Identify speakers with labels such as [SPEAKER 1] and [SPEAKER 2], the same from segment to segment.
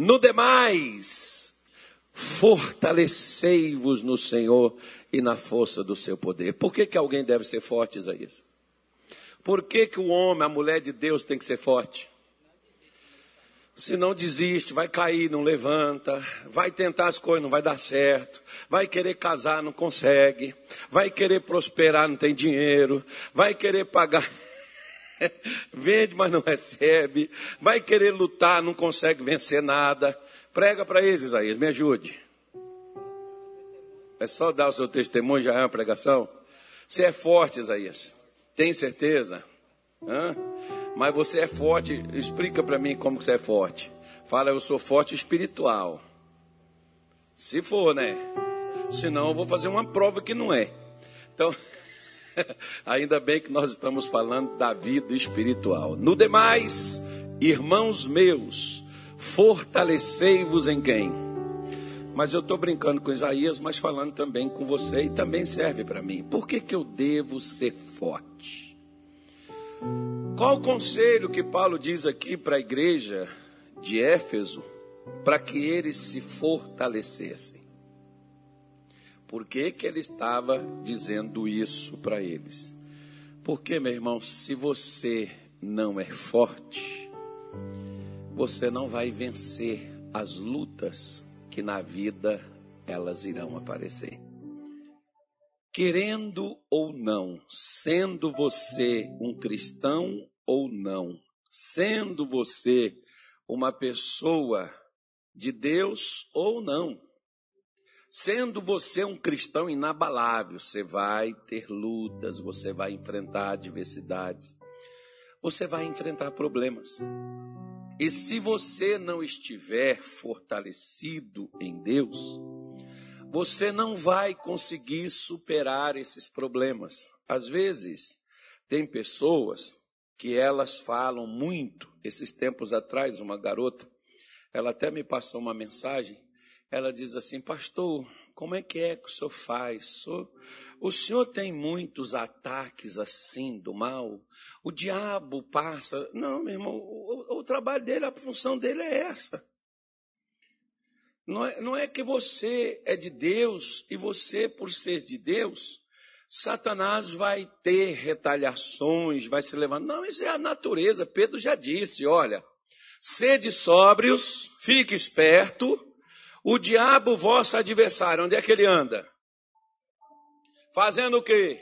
[SPEAKER 1] No demais, fortalecei-vos no Senhor e na força do seu poder. Por que, que alguém deve ser forte, Isaías? Por que, que o homem, a mulher de Deus tem que ser forte? Se não desiste, vai cair, não levanta, vai tentar as coisas, não vai dar certo, vai querer casar, não consegue, vai querer prosperar, não tem dinheiro, vai querer pagar, vende, mas não recebe, vai querer lutar, não consegue vencer nada. Prega para eles, Isaías, me ajude. É só dar o seu testemunho, já é uma pregação. Você é forte, Isaías. Tem certeza? Hã? Mas você é forte. Explica para mim como você é forte. Fala, eu sou forte espiritual. Se for, né? Senão eu vou fazer uma prova que não é. Então, ainda bem que nós estamos falando da vida espiritual. No demais, irmãos meus, fortalecei-vos em quem? Mas eu estou brincando com Isaías, mas falando também com você e também serve para mim. Por que, que eu devo ser forte? Qual o conselho que Paulo diz aqui para a igreja de Éfeso para que eles se fortalecessem? Por que, que ele estava dizendo isso para eles? Porque, meu irmão, se você não é forte, você não vai vencer as lutas que na vida elas irão aparecer. Querendo ou não, sendo você um cristão ou não, sendo você uma pessoa de Deus ou não, sendo você um cristão inabalável, você vai ter lutas, você vai enfrentar adversidades, você vai enfrentar problemas. E se você não estiver fortalecido em Deus, você não vai conseguir superar esses problemas. Às vezes, tem pessoas que elas falam muito. Esses tempos atrás, uma garota, ela até me passou uma mensagem. Ela diz assim: Pastor, como é que é que o senhor faz? O senhor tem muitos ataques assim do mal? O diabo passa. Não, meu irmão, o, o trabalho dele, a função dele é essa. Não é, não é que você é de Deus e você, por ser de Deus, Satanás vai ter retaliações, vai se levantar. Não, isso é a natureza. Pedro já disse: olha, sede sóbrios, fique esperto. O diabo, vosso adversário, onde é que ele anda? Fazendo o quê?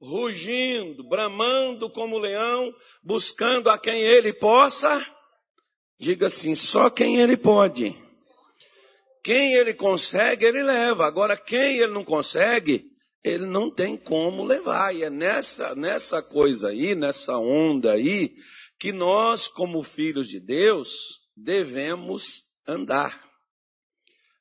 [SPEAKER 1] Rugindo, bramando como leão, buscando a quem ele possa. Diga assim: só quem ele pode. Quem ele consegue, ele leva. Agora, quem ele não consegue, ele não tem como levar. E é nessa, nessa coisa aí, nessa onda aí, que nós, como filhos de Deus, devemos andar.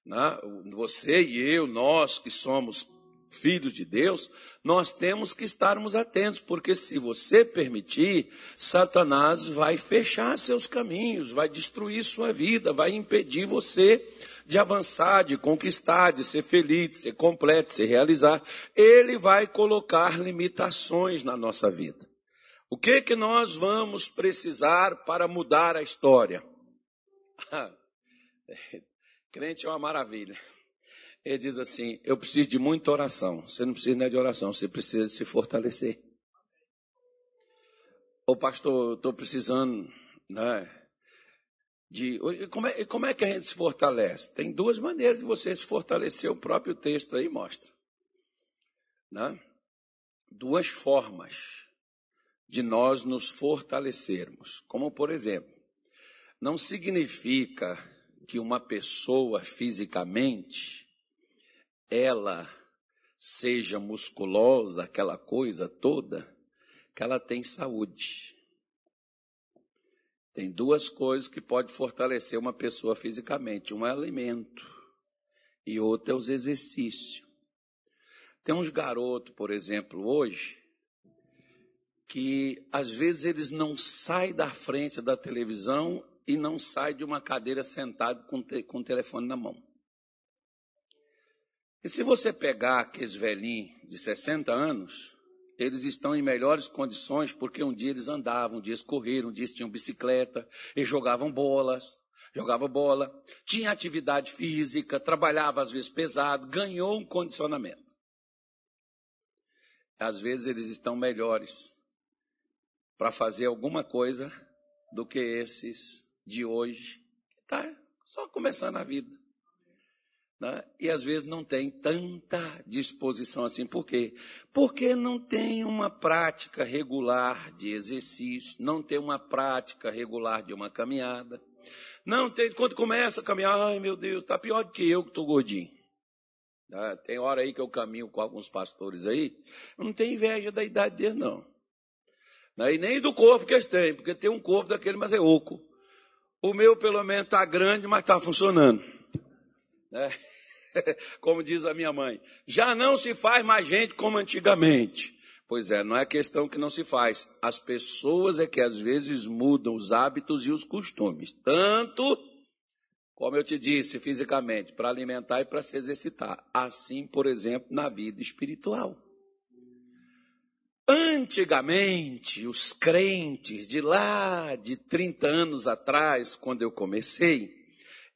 [SPEAKER 1] Né? Você e eu, nós que somos filhos de Deus, nós temos que estarmos atentos, porque se você permitir, Satanás vai fechar seus caminhos, vai destruir sua vida, vai impedir você de avançar, de conquistar, de ser feliz, de ser completo, de se realizar. Ele vai colocar limitações na nossa vida. O que que nós vamos precisar para mudar a história? Crente é uma maravilha. Ele diz assim: Eu preciso de muita oração. Você não precisa nem de oração, você precisa se fortalecer. Ô pastor, estou precisando, né? De, como, é, como é que a gente se fortalece? Tem duas maneiras de você se fortalecer, o próprio texto aí mostra. Né? Duas formas de nós nos fortalecermos. Como, por exemplo, não significa que uma pessoa fisicamente ela seja musculosa, aquela coisa toda, que ela tem saúde. Tem duas coisas que pode fortalecer uma pessoa fisicamente: um é alimento e outro é os exercícios. Tem uns garotos, por exemplo, hoje, que às vezes eles não saem da frente da televisão e não saem de uma cadeira sentado com, te, com o telefone na mão. E se você pegar aqueles velhinhos de 60 anos, eles estão em melhores condições porque um dia eles andavam, um dia eles correram, um dia eles tinham bicicleta, eles jogavam bolas. jogava bola, tinha atividade física, trabalhava às vezes pesado, ganhou um condicionamento. Às vezes eles estão melhores para fazer alguma coisa do que esses de hoje, que está só começando a vida. Né? E às vezes não tem tanta disposição assim. Por quê? Porque não tem uma prática regular de exercício, não tem uma prática regular de uma caminhada. Não tem, quando começa a caminhar, ai meu Deus, está pior do que eu que estou gordinho. Né? Tem hora aí que eu caminho com alguns pastores aí, não tem inveja da idade deles, não. Né? E nem do corpo que eles têm, porque tem um corpo daquele, mas é oco. O meu, pelo menos, está grande, mas está funcionando. Né? como diz a minha mãe, já não se faz mais gente como antigamente. Pois é, não é questão que não se faz. As pessoas é que às vezes mudam os hábitos e os costumes. Tanto, como eu te disse, fisicamente, para alimentar e para se exercitar. Assim, por exemplo, na vida espiritual. Antigamente, os crentes de lá de 30 anos atrás, quando eu comecei,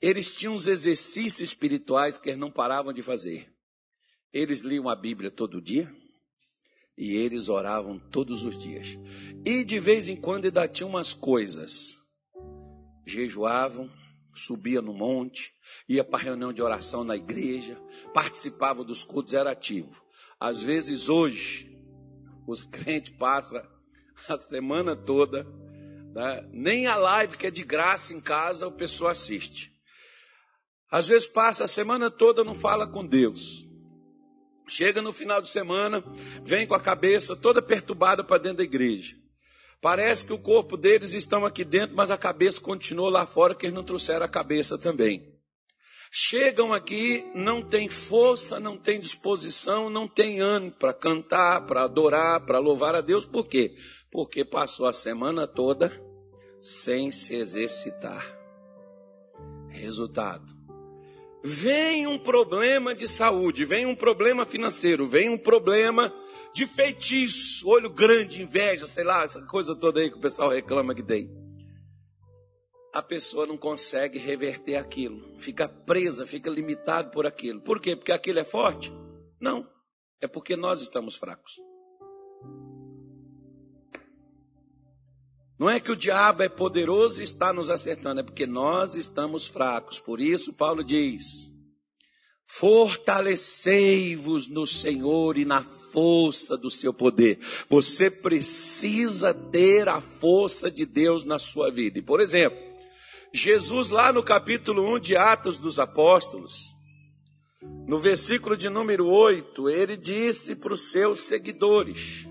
[SPEAKER 1] eles tinham os exercícios espirituais que eles não paravam de fazer. Eles liam a Bíblia todo dia e eles oravam todos os dias. E de vez em quando ainda tinham umas coisas. Jejuavam, subia no monte, ia para reunião de oração na igreja, participava dos cultos, era ativo. Às vezes hoje, os crentes passam a semana toda, né? nem a live que é de graça em casa o pessoal assiste. Às vezes passa a semana toda não fala com Deus. Chega no final de semana, vem com a cabeça toda perturbada para dentro da igreja. Parece que o corpo deles estão aqui dentro, mas a cabeça continua lá fora, que eles não trouxeram a cabeça também. Chegam aqui, não tem força, não tem disposição, não tem ânimo para cantar, para adorar, para louvar a Deus. Por quê? Porque passou a semana toda sem se exercitar. Resultado: vem um problema de saúde, vem um problema financeiro, vem um problema de feitiço, olho grande, inveja, sei lá, essa coisa toda aí que o pessoal reclama que tem. A pessoa não consegue reverter aquilo, fica presa, fica limitado por aquilo. Por quê? Porque aquilo é forte? Não, é porque nós estamos fracos. Não é que o diabo é poderoso e está nos acertando, é porque nós estamos fracos. Por isso, Paulo diz: Fortalecei-vos no Senhor e na força do seu poder. Você precisa ter a força de Deus na sua vida. E, por exemplo, Jesus, lá no capítulo 1 de Atos dos Apóstolos, no versículo de número 8, ele disse para os seus seguidores: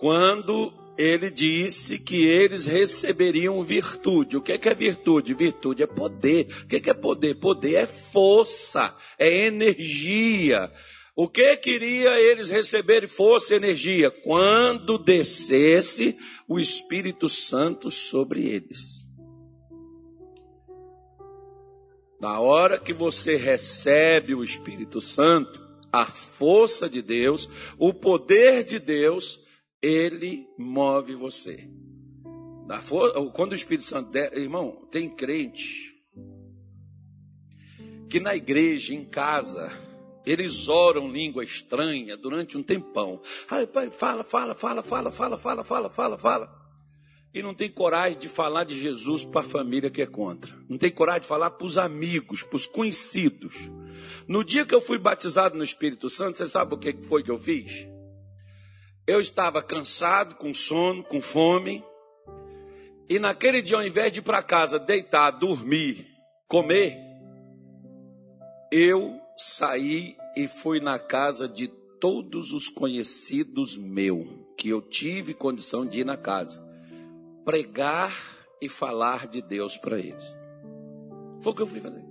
[SPEAKER 1] Quando ele disse que eles receberiam virtude. O que é, virtude? Virtude é poder. O que é poder? Poder é força, é energia. O que queria eles receberem força e energia? Quando descesse o Espírito Santo sobre eles. Na hora que você recebe o Espírito Santo, a força de Deus, o poder de Deus, ele move você. Quando o Espírito Santo der, irmão, tem crente que na igreja, em casa, eles oram língua estranha durante um tempão. Ai, pai, fala, fala, fala, fala, fala, fala, fala, fala, fala. E não tem coragem de falar de Jesus para a família que é contra. Não tem coragem de falar para os amigos, para os conhecidos. No dia que eu fui batizado no Espírito Santo, você sabe o que foi que eu fiz? Eu estava cansado, com sono, com fome. E naquele dia, ao invés de ir para casa deitar, dormir, comer, eu saí e fui na casa de todos os conhecidos meu, que eu tive condição de ir na casa, pregar e falar de Deus para eles. Foi o que eu fui fazer.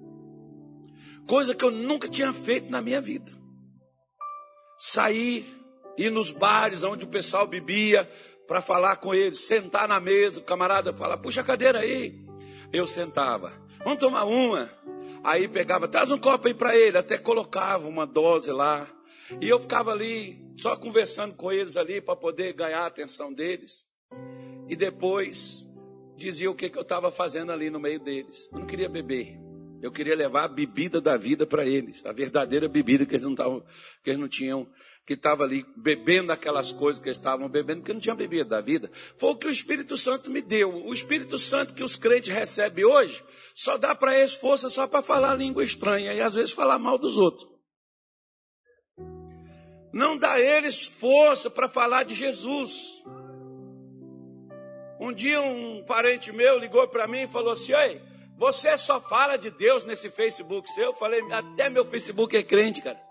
[SPEAKER 1] Coisa que eu nunca tinha feito na minha vida. Saí ir nos bares onde o pessoal bebia para falar com eles, sentar na mesa, o camarada fala, puxa a cadeira aí. Eu sentava, vamos tomar uma. Aí pegava, traz um copo aí para ele, até colocava uma dose lá. E eu ficava ali, só conversando com eles ali para poder ganhar a atenção deles. E depois dizia o que, que eu estava fazendo ali no meio deles. Eu não queria beber. Eu queria levar a bebida da vida para eles, a verdadeira bebida que eles não, tavam, que eles não tinham, que estava ali bebendo aquelas coisas que eles estavam bebendo, porque não tinha bebida da vida. Foi o que o Espírito Santo me deu. O Espírito Santo que os crentes recebem hoje, só dá para eles força só para falar língua estranha e às vezes falar mal dos outros. Não dá a eles força para falar de Jesus. Um dia um parente meu ligou para mim e falou assim: Oi, você só fala de Deus nesse Facebook seu? Eu falei, até meu Facebook é crente, cara.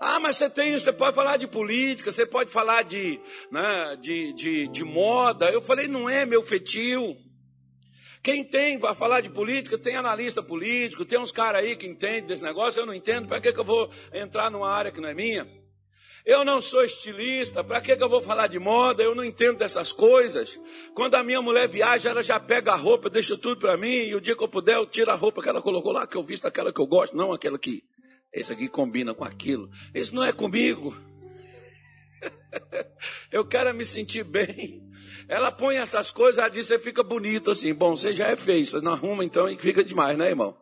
[SPEAKER 1] Ah, mas você tem, você pode falar de política, você pode falar de, né, de, de, de moda. Eu falei, não é meu fetil. Quem tem, vai falar de política, tem analista político, tem uns caras aí que entendem desse negócio, eu não entendo, para que, que eu vou entrar numa área que não é minha? Eu não sou estilista, para que, que eu vou falar de moda? Eu não entendo dessas coisas. Quando a minha mulher viaja, ela já pega a roupa, deixa tudo para mim, e o dia que eu puder, eu tiro a roupa que ela colocou lá, que eu visto aquela que eu gosto, não aquela que. Esse aqui combina com aquilo. Isso não é comigo. eu quero me sentir bem. Ela põe essas coisas, ela diz, você fica bonito assim. Bom, você já é feio, você não arruma então e fica demais, né, irmão?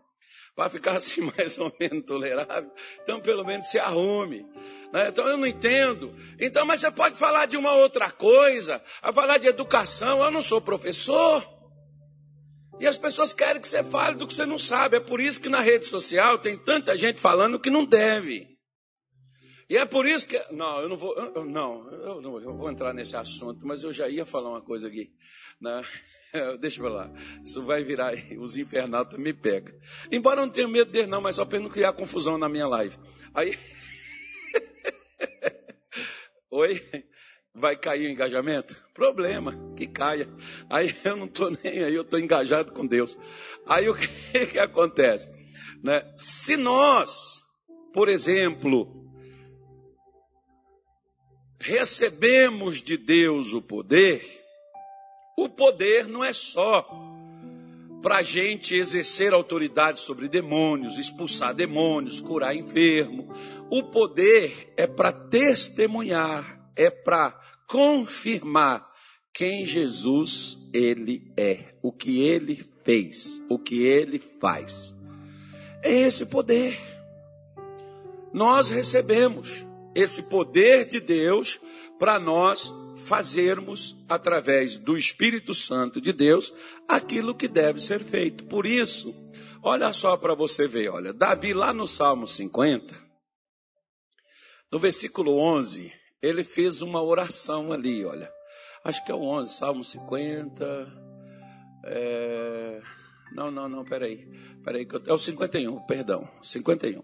[SPEAKER 1] Para ficar assim mais ou menos tolerável, então pelo menos se arrume. Né? Então eu não entendo. Então, mas você pode falar de uma outra coisa, a falar de educação. Eu não sou professor. E as pessoas querem que você fale do que você não sabe. É por isso que na rede social tem tanta gente falando que não deve. E é por isso que. Não, eu não vou. Eu, não, eu não eu vou entrar nesse assunto, mas eu já ia falar uma coisa aqui. Né? Deixa eu lá. Isso vai virar. Os infernais me pegam. Embora eu não tenha medo dele, não, mas só para não criar confusão na minha live. Aí. Oi? Vai cair o engajamento? Problema, que caia. Aí eu não estou nem aí, eu estou engajado com Deus. Aí o que, que acontece? Né? Se nós, por exemplo, recebemos de Deus o poder, o poder não é só para a gente exercer autoridade sobre demônios, expulsar demônios, curar enfermo. O poder é para testemunhar, é para confirmar quem Jesus ele é, o que ele fez, o que ele faz. É esse poder. Nós recebemos esse poder de Deus para nós fazermos, através do Espírito Santo de Deus, aquilo que deve ser feito. Por isso, olha só para você ver, olha, Davi lá no Salmo 50, no versículo 11, ele fez uma oração ali, olha. Acho que é o 11, Salmo 50. É... Não, não, não, peraí. Peraí, é o 51, perdão, 51.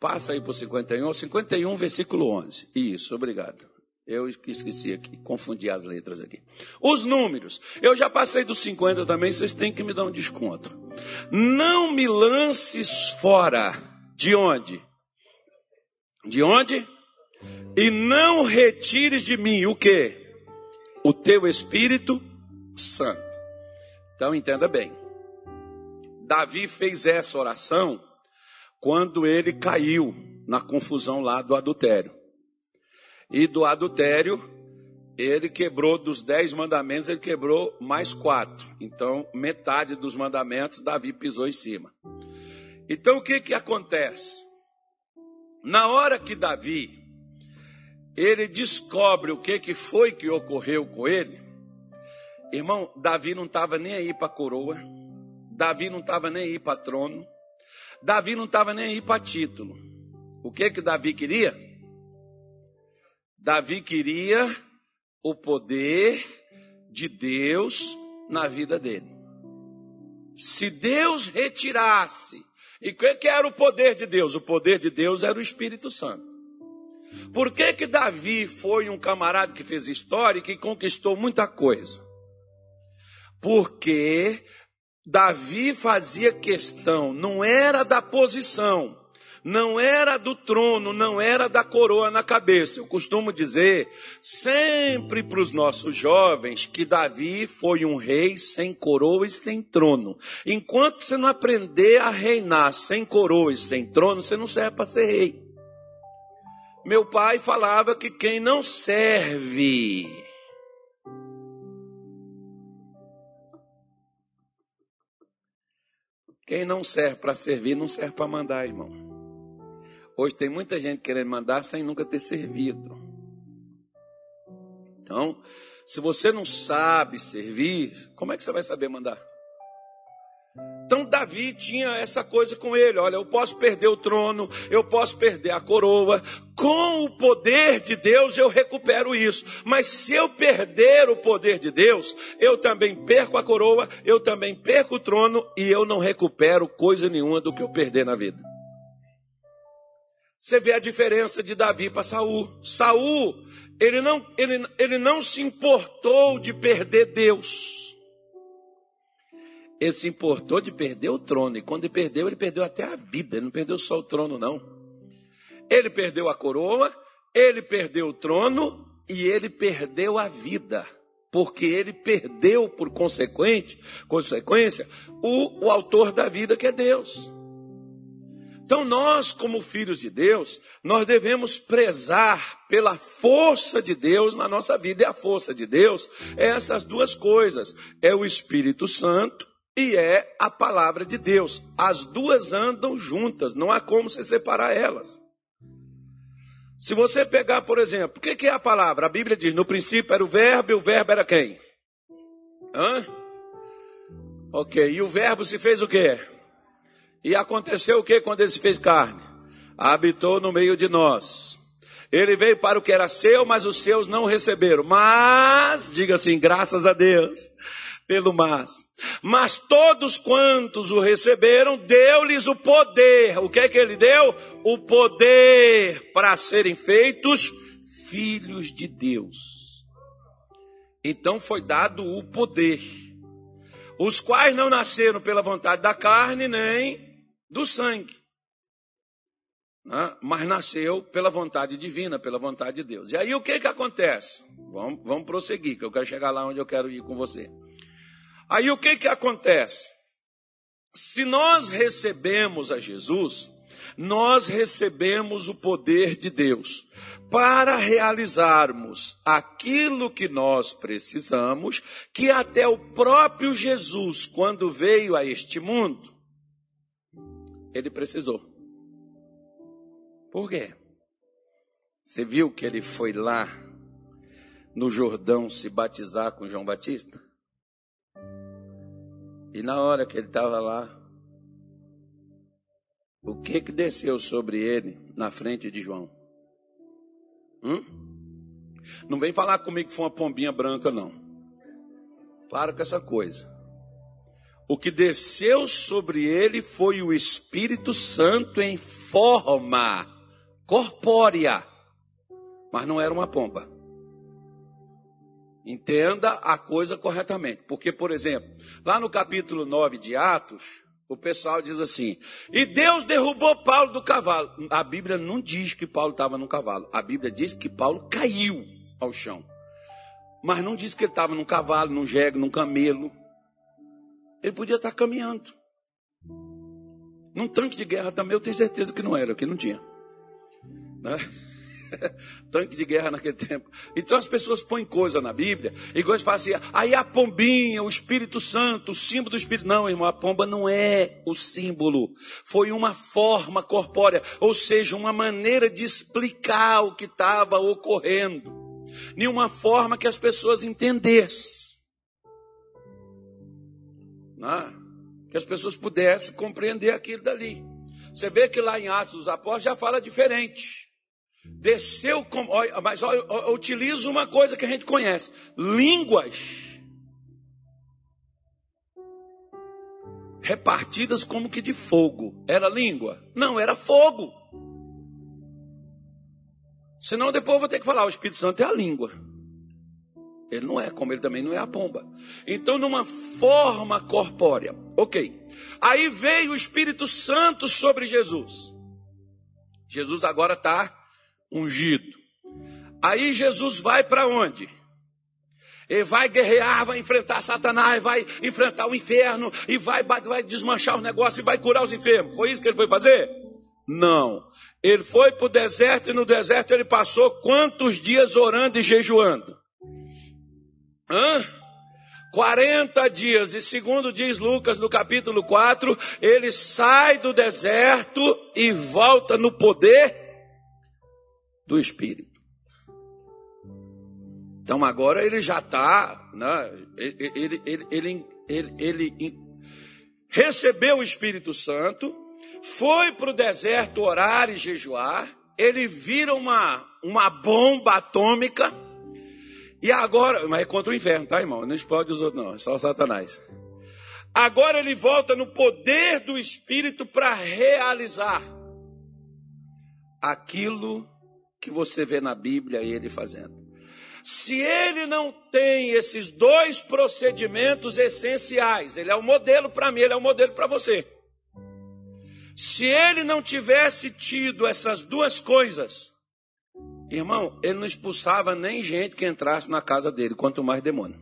[SPEAKER 1] Passa aí para o 51, 51, versículo 11. Isso, obrigado. Eu esqueci aqui, confundi as letras aqui. Os números. Eu já passei dos 50 também, vocês têm que me dar um desconto. Não me lances fora. De onde? De onde? E não retires de mim o que? O teu Espírito Santo. Então entenda bem. Davi fez essa oração quando ele caiu na confusão lá do adultério. E do adultério, ele quebrou dos dez mandamentos, ele quebrou mais quatro. Então, metade dos mandamentos, Davi pisou em cima. Então, o que que acontece? Na hora que Davi, ele descobre o que que foi que ocorreu com ele, irmão, Davi não estava nem aí para coroa, Davi não estava nem aí para trono, Davi não estava nem aí para título. O que que Davi queria? Davi queria o poder de Deus na vida dele. Se Deus retirasse, e o que, era o poder de Deus? O poder de Deus era o Espírito Santo. Por que que Davi foi um camarada que fez história e que conquistou muita coisa? Porque Davi fazia questão, não era da posição, não era do trono, não era da coroa na cabeça. Eu costumo dizer sempre para os nossos jovens que Davi foi um rei sem coroa e sem trono. Enquanto você não aprender a reinar sem coroa e sem trono, você não serve para ser rei. Meu pai falava que quem não serve Quem não serve para servir, não serve para mandar, irmão. Hoje tem muita gente querendo mandar sem nunca ter servido. Então, se você não sabe servir, como é que você vai saber mandar? Então Davi tinha essa coisa com ele: olha, eu posso perder o trono, eu posso perder a coroa, com o poder de Deus eu recupero isso. Mas se eu perder o poder de Deus, eu também perco a coroa, eu também perco o trono e eu não recupero coisa nenhuma do que eu perder na vida. Você vê a diferença de Davi para Saul. Saul, ele não, ele, ele não se importou de perder Deus ele se importou de perder o trono. E quando ele perdeu, ele perdeu até a vida. Ele não perdeu só o trono, não. Ele perdeu a coroa, ele perdeu o trono e ele perdeu a vida. Porque ele perdeu, por consequente, consequência, o, o autor da vida, que é Deus. Então, nós, como filhos de Deus, nós devemos prezar pela força de Deus na nossa vida. E a força de Deus é essas duas coisas: é o Espírito Santo e é a palavra de Deus. As duas andam juntas, não há como se separar elas. Se você pegar, por exemplo, o que é a palavra? A Bíblia diz: no princípio era o verbo e o verbo era quem? Hã? Ok, e o verbo se fez o quê? E aconteceu o que quando ele se fez carne? Habitou no meio de nós. Ele veio para o que era seu, mas os seus não receberam. Mas, diga assim, graças a Deus pelo mas. Mas todos quantos o receberam, deu-lhes o poder. O que é que ele deu? O poder para serem feitos filhos de Deus. Então foi dado o poder. Os quais não nasceram pela vontade da carne nem do sangue. Né? Mas nasceu pela vontade divina, pela vontade de Deus. E aí o que que acontece? Vamos, vamos prosseguir, que eu quero chegar lá onde eu quero ir com você. Aí o que que acontece? Se nós recebemos a Jesus, nós recebemos o poder de Deus para realizarmos aquilo que nós precisamos, que até o próprio Jesus, quando veio a este mundo, ele precisou. Por quê? Você viu que ele foi lá no Jordão se batizar com João Batista? E na hora que ele estava lá, o que que desceu sobre ele na frente de João? Hum? Não vem falar comigo que foi uma pombinha branca, não. Para com essa coisa. O que desceu sobre ele foi o Espírito Santo em forma corpórea, mas não era uma pomba. Entenda a coisa corretamente. Porque, por exemplo, lá no capítulo 9 de Atos, o pessoal diz assim: E Deus derrubou Paulo do cavalo. A Bíblia não diz que Paulo estava no cavalo. A Bíblia diz que Paulo caiu ao chão. Mas não diz que ele estava num cavalo, num jegue, num camelo. Ele podia estar caminhando. Num tanque de guerra também, eu tenho certeza que não era, que não tinha. Né? Tanque de guerra naquele tempo. Então as pessoas põem coisa na Bíblia e de falar assim, aí a pombinha, o Espírito Santo, o símbolo do Espírito. Não, irmão, a pomba não é o símbolo. Foi uma forma corpórea, ou seja, uma maneira de explicar o que estava ocorrendo. De uma forma que as pessoas entendessem. Né? Que as pessoas pudessem compreender aquilo dali. Você vê que lá em Atos dos Apóstolos já fala diferente. Desceu, com, mas eu utilizo uma coisa que a gente conhece: línguas. Repartidas como que de fogo. Era língua? Não, era fogo. Senão depois eu vou ter que falar: o Espírito Santo é a língua. Ele não é, como ele também não é a pomba. Então, numa forma corpórea. Ok. Aí veio o Espírito Santo sobre Jesus. Jesus agora está ungido. Aí Jesus vai para onde? Ele vai guerrear, vai enfrentar Satanás, vai enfrentar o inferno e vai, vai desmanchar os negócios e vai curar os enfermos. Foi isso que ele foi fazer? Não. Ele foi para o deserto e no deserto ele passou quantos dias orando e jejuando? Hã? 40 dias, e segundo diz Lucas no capítulo 4, ele sai do deserto e volta no poder do Espírito. Então agora ele já está, né, ele, ele, ele, ele, recebeu o Espírito Santo, foi para o deserto orar e jejuar, ele vira uma, uma bomba atômica, e agora, mas é contra o inferno, tá, irmão? Não explode os outros, não, é só o Satanás. Agora ele volta no poder do Espírito para realizar aquilo que você vê na Bíblia ele fazendo. Se ele não tem esses dois procedimentos essenciais, ele é o modelo para mim, ele é o modelo para você. Se ele não tivesse tido essas duas coisas, Irmão, ele não expulsava nem gente que entrasse na casa dele, quanto mais demônio.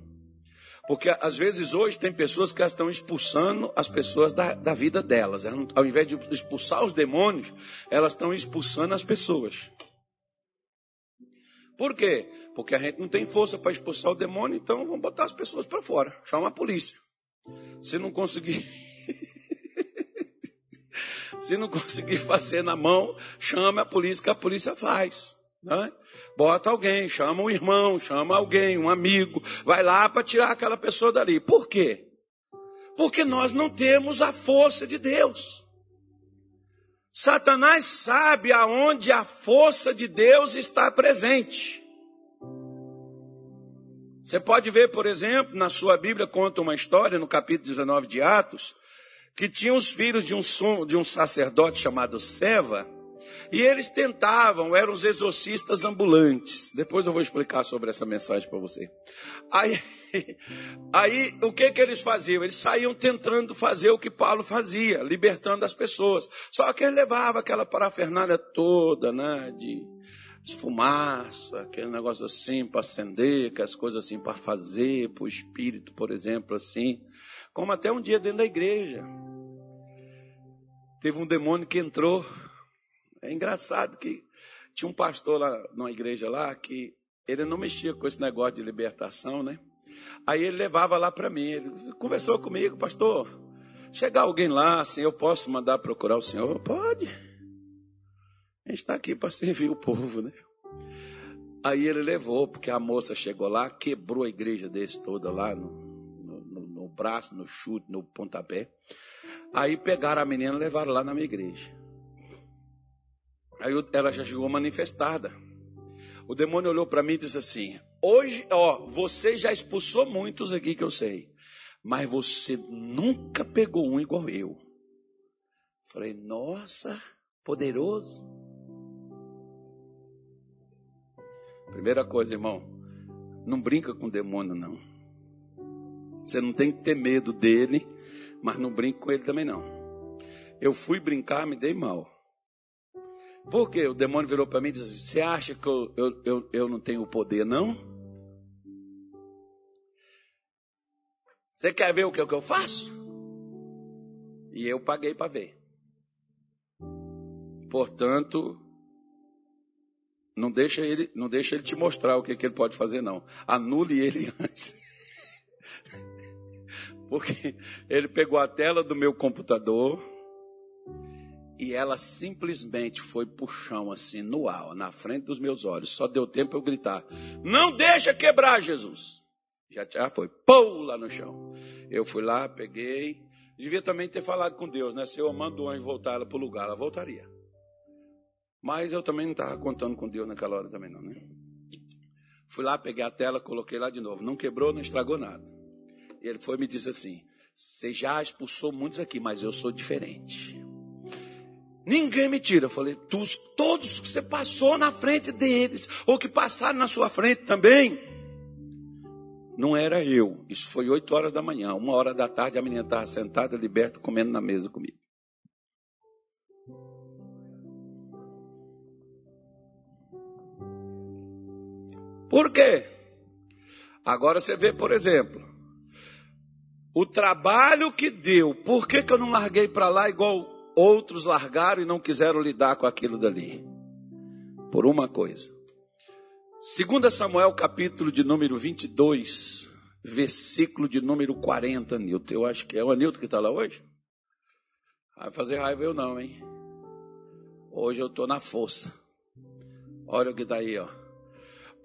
[SPEAKER 1] Porque às vezes hoje tem pessoas que estão expulsando as pessoas da, da vida delas. ao invés de expulsar os demônios, elas estão expulsando as pessoas. Por quê? Porque a gente não tem força para expulsar o demônio, então vamos botar as pessoas para fora. Chama a polícia. Se não conseguir. Se não conseguir fazer na mão, chama a polícia, que a polícia faz. Né? Bota alguém, chama um irmão, chama alguém, um amigo, vai lá para tirar aquela pessoa dali. Por quê? Porque nós não temos a força de Deus. Satanás sabe aonde a força de Deus está presente. Você pode ver, por exemplo, na sua Bíblia conta uma história no capítulo 19 de Atos, que tinha os filhos de um, de um sacerdote chamado Seva, e eles tentavam, eram os exorcistas ambulantes. Depois eu vou explicar sobre essa mensagem para você. Aí, aí, o que que eles faziam? Eles saíam tentando fazer o que Paulo fazia, libertando as pessoas. Só que ele levava aquela parafernália toda, né, de fumaça, aquele negócio assim para acender, aquelas coisas assim para fazer, para o espírito, por exemplo, assim. Como até um dia dentro da igreja. Teve um demônio que entrou é engraçado que tinha um pastor lá numa igreja lá que ele não mexia com esse negócio de libertação, né? Aí ele levava lá para mim, ele conversou comigo, pastor, chegar alguém lá, assim, eu posso mandar procurar o senhor? Pode. A gente está aqui para servir o povo, né? Aí ele levou, porque a moça chegou lá, quebrou a igreja desse toda lá, no, no, no braço, no chute, no pontapé. Aí pegaram a menina e levaram lá na minha igreja. Aí ela já chegou manifestada. O demônio olhou para mim e disse assim: Hoje, ó, você já expulsou muitos aqui que eu sei, mas você nunca pegou um igual eu. Falei, nossa, poderoso. Primeira coisa, irmão, não brinca com o demônio, não. Você não tem que ter medo dele, mas não brinca com ele também, não. Eu fui brincar, me dei mal. Porque o demônio virou para mim e disse: Você acha que eu, eu, eu, eu não tenho poder, não? Você quer ver o que, o que eu faço? E eu paguei para ver. Portanto, não deixa ele, não deixa ele te mostrar o que, que ele pode fazer, não. Anule ele antes. Porque ele pegou a tela do meu computador e ela simplesmente foi pro chão, assim, no ar, na frente dos meus olhos. Só deu tempo eu gritar: Não deixa quebrar, Jesus! Já, já foi, pô, lá no chão. Eu fui lá, peguei. Devia também ter falado com Deus, né? Se eu mando o anjo voltar ela para o lugar, ela voltaria. Mas eu também não estava contando com Deus naquela hora também, não, né? Fui lá, peguei a tela, coloquei lá de novo. Não quebrou, não estragou nada. Ele foi e me disse assim: Você já expulsou muitos aqui, mas eu sou diferente. Ninguém me tira. Eu falei, todos que você passou na frente deles, ou que passaram na sua frente também. Não era eu. Isso foi oito horas da manhã. Uma hora da tarde a menina estava sentada, liberta, comendo na mesa comigo. Por quê? Agora você vê, por exemplo, o trabalho que deu. Por que, que eu não larguei para lá igual Outros largaram e não quiseram lidar com aquilo dali. Por uma coisa. 2 Samuel, capítulo de número 22, versículo de número 40, Nilton. Eu acho que é o Anilton que está lá hoje. Vai fazer raiva eu não, hein? Hoje eu estou na força. Olha o que está aí, ó.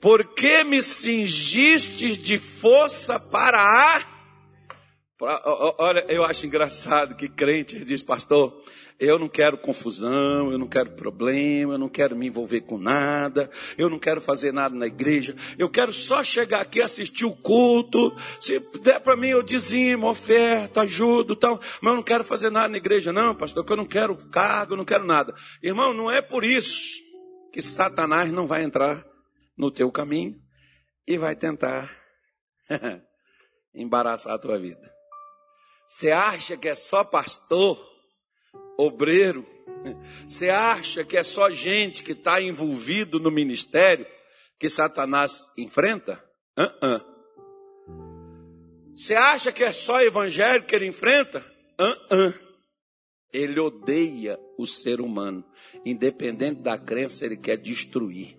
[SPEAKER 1] Por que me cingistes de força para a Olha, eu acho engraçado que crente diz, pastor, eu não quero confusão, eu não quero problema, eu não quero me envolver com nada, eu não quero fazer nada na igreja, eu quero só chegar aqui assistir o culto, se der para mim eu dizimo, oferta, ajudo tal, mas eu não quero fazer nada na igreja não, pastor, porque eu não quero cargo, eu não quero nada. Irmão, não é por isso que Satanás não vai entrar no teu caminho e vai tentar embaraçar a tua vida. Você acha que é só pastor, obreiro? Você acha que é só gente que está envolvido no ministério que Satanás enfrenta? Uh -uh. Você acha que é só evangelho que ele enfrenta? Uh ele odeia o ser humano. Independente da crença, ele quer destruir.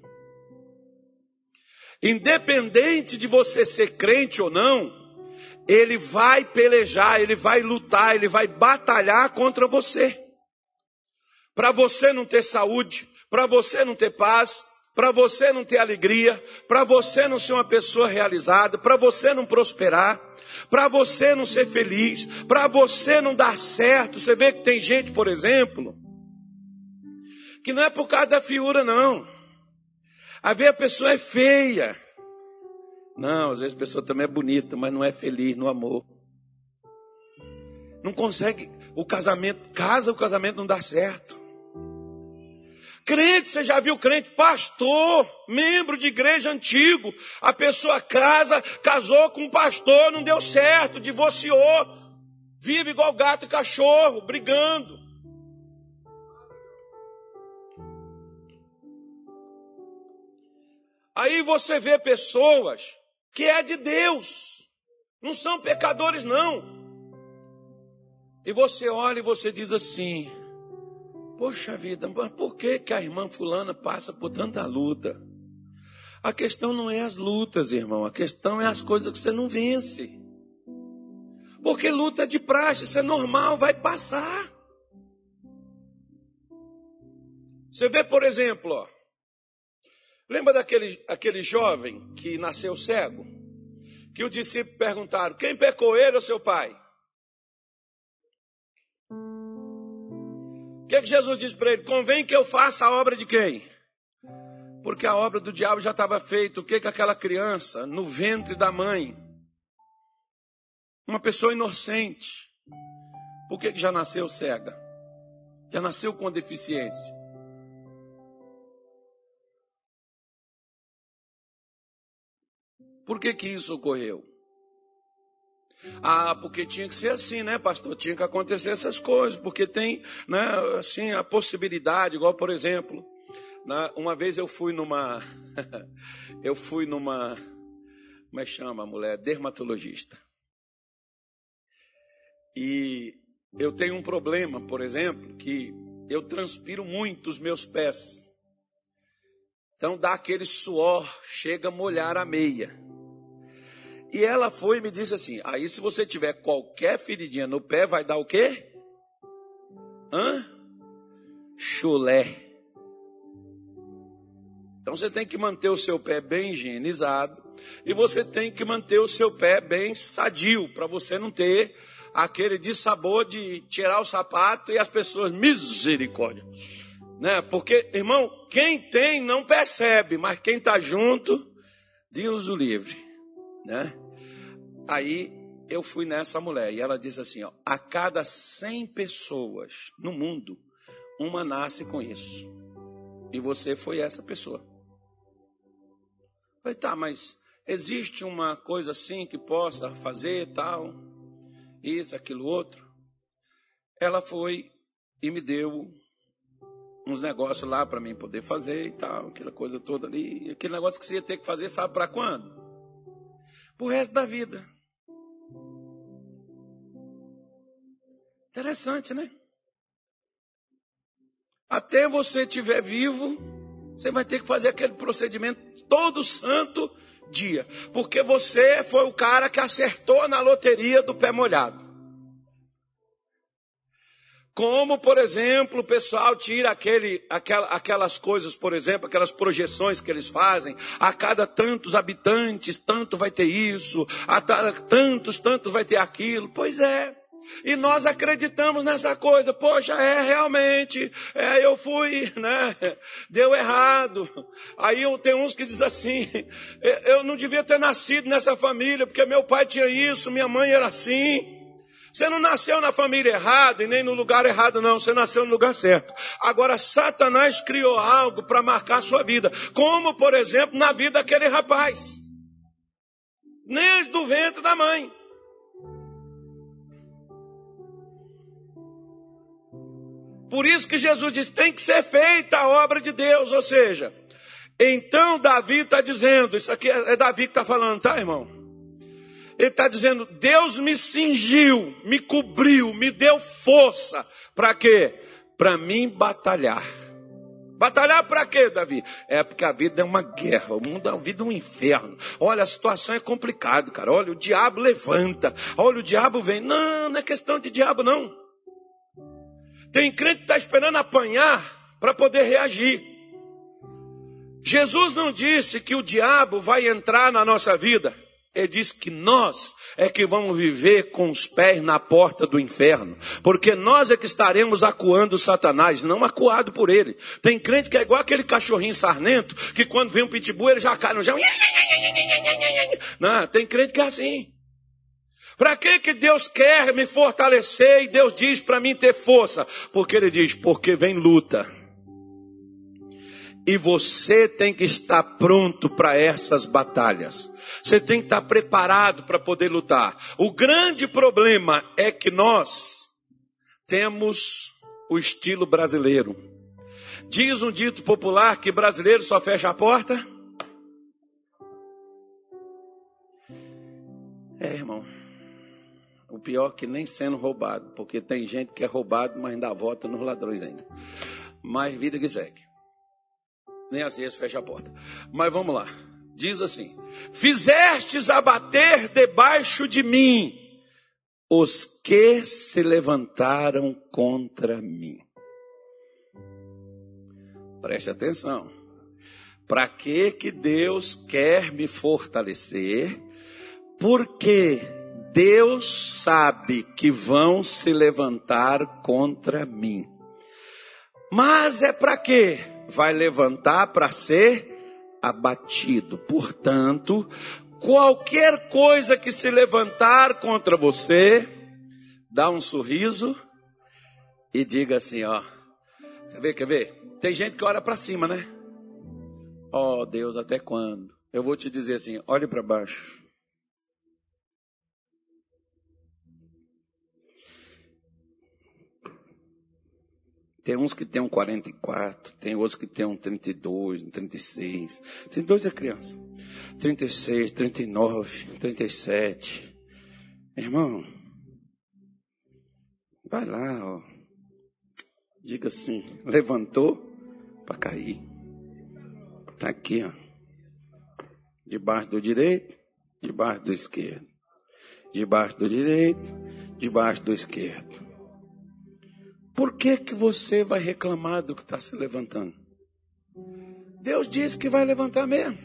[SPEAKER 1] Independente de você ser crente ou não, ele vai pelejar, ele vai lutar, ele vai batalhar contra você. Para você não ter saúde, para você não ter paz, para você não ter alegria, para você não ser uma pessoa realizada, para você não prosperar, para você não ser feliz, para você não dar certo. Você vê que tem gente, por exemplo, que não é por causa da fiura, não. A ver a pessoa é feia, não, às vezes a pessoa também é bonita, mas não é feliz no amor. Não consegue, o casamento, casa, o casamento não dá certo. Crente, você já viu crente, pastor, membro de igreja antigo. A pessoa casa, casou com um pastor, não deu certo, divorciou. Vive igual gato e cachorro, brigando. Aí você vê pessoas que é de Deus. Não são pecadores, não. E você olha e você diz assim: Poxa vida, mas por que, que a irmã Fulana passa por tanta luta? A questão não é as lutas, irmão, a questão é as coisas que você não vence. Porque luta de praxe, isso é normal, vai passar. Você vê, por exemplo, ó, Lembra daquele aquele jovem que nasceu cego? Que os discípulos perguntaram: quem pecou, ele ou seu pai? Que, que Jesus disse para ele? Convém que eu faça a obra de quem? Porque a obra do diabo já estava feita. O que, que aquela criança, no ventre da mãe, uma pessoa inocente, por que, que já nasceu cega? Já nasceu com deficiência? Por que que isso ocorreu? Ah, porque tinha que ser assim, né, pastor? Tinha que acontecer essas coisas, porque tem, né, assim, a possibilidade, igual, por exemplo, né, uma vez eu fui numa, eu fui numa, como é que chama a mulher? Dermatologista. E eu tenho um problema, por exemplo, que eu transpiro muito os meus pés. Então dá aquele suor, chega a molhar a meia. E ela foi e me disse assim: aí se você tiver qualquer feridinha no pé, vai dar o quê? Hã? Chulé. Então você tem que manter o seu pé bem higienizado e você tem que manter o seu pé bem sadio para você não ter aquele dissabor de tirar o sapato e as pessoas misericórdia, né? Porque irmão, quem tem não percebe, mas quem está junto, Deus o livre, né? Aí eu fui nessa mulher e ela disse assim: ó, a cada 100 pessoas no mundo, uma nasce com isso. E você foi essa pessoa. Eu falei, tá, mas existe uma coisa assim que possa fazer tal, isso, aquilo, outro? Ela foi e me deu uns negócios lá para mim poder fazer e tal, aquela coisa toda ali. Aquele negócio que você ia ter que fazer, sabe para quando? Pro resto da vida. Interessante, né? Até você estiver vivo, você vai ter que fazer aquele procedimento todo santo dia, porque você foi o cara que acertou na loteria do pé molhado. Como, por exemplo, o pessoal tira aquele, aquela, aquelas coisas, por exemplo, aquelas projeções que eles fazem, a cada tantos habitantes, tanto vai ter isso, a tantos, tantos vai ter aquilo. Pois é. E nós acreditamos nessa coisa. Poxa, é realmente, é, eu fui, né? Deu errado. Aí tem uns que dizem assim: eu não devia ter nascido nessa família, porque meu pai tinha isso, minha mãe era assim. Você não nasceu na família errada e nem no lugar errado, não. Você nasceu no lugar certo. Agora, Satanás criou algo para marcar a sua vida. Como, por exemplo, na vida daquele rapaz. Nem do ventre da mãe. Por isso que Jesus diz: tem que ser feita a obra de Deus. Ou seja, então Davi está dizendo: Isso aqui é Davi que está falando, tá, irmão? Ele está dizendo: Deus me cingiu, me cobriu, me deu força. Para quê? Para mim batalhar. Batalhar para quê, Davi? É porque a vida é uma guerra, o mundo a vida é um inferno. Olha, a situação é complicada, cara. Olha, o diabo levanta. Olha, o diabo vem. Não, não é questão de diabo, não. Tem crente que está esperando apanhar para poder reagir. Jesus não disse que o diabo vai entrar na nossa vida ele diz que nós é que vamos viver com os pés na porta do inferno, porque nós é que estaremos acuando Satanás, não acuado por ele. Tem crente que é igual aquele cachorrinho sarnento, que quando vem um pitbull ele já cai no chão. Não, tem crente que é assim. Para que que Deus quer me fortalecer e Deus diz para mim ter força? Porque ele diz, porque vem luta. E você tem que estar pronto para essas batalhas. Você tem que estar preparado para poder lutar. O grande problema é que nós temos o estilo brasileiro. Diz um dito popular que brasileiro só fecha a porta. É, irmão. O pior é que nem sendo roubado, porque tem gente que é roubado, mas ainda vota nos ladrões ainda. Mas vida que segue nem às vezes fecha a porta. Mas vamos lá. Diz assim: Fizestes abater debaixo de mim os que se levantaram contra mim. Preste atenção. Para que que Deus quer me fortalecer? Porque Deus sabe que vão se levantar contra mim. Mas é para quê? vai levantar para ser abatido. Portanto, qualquer coisa que se levantar contra você, dá um sorriso e diga assim, ó. Quer ver, quer ver? Tem gente que olha para cima, né? Ó oh, Deus, até quando? Eu vou te dizer assim, olhe para baixo. Tem uns que tem um 44, tem outros que tem um 32, um 36. 32 é criança. 36, 39, 37. Irmão, vai lá, ó. Diga assim, levantou para cair. Está aqui, ó. Debaixo do direito, debaixo do esquerdo. Debaixo do direito, debaixo do esquerdo. Por que, que você vai reclamar do que está se levantando? Deus disse que vai levantar mesmo.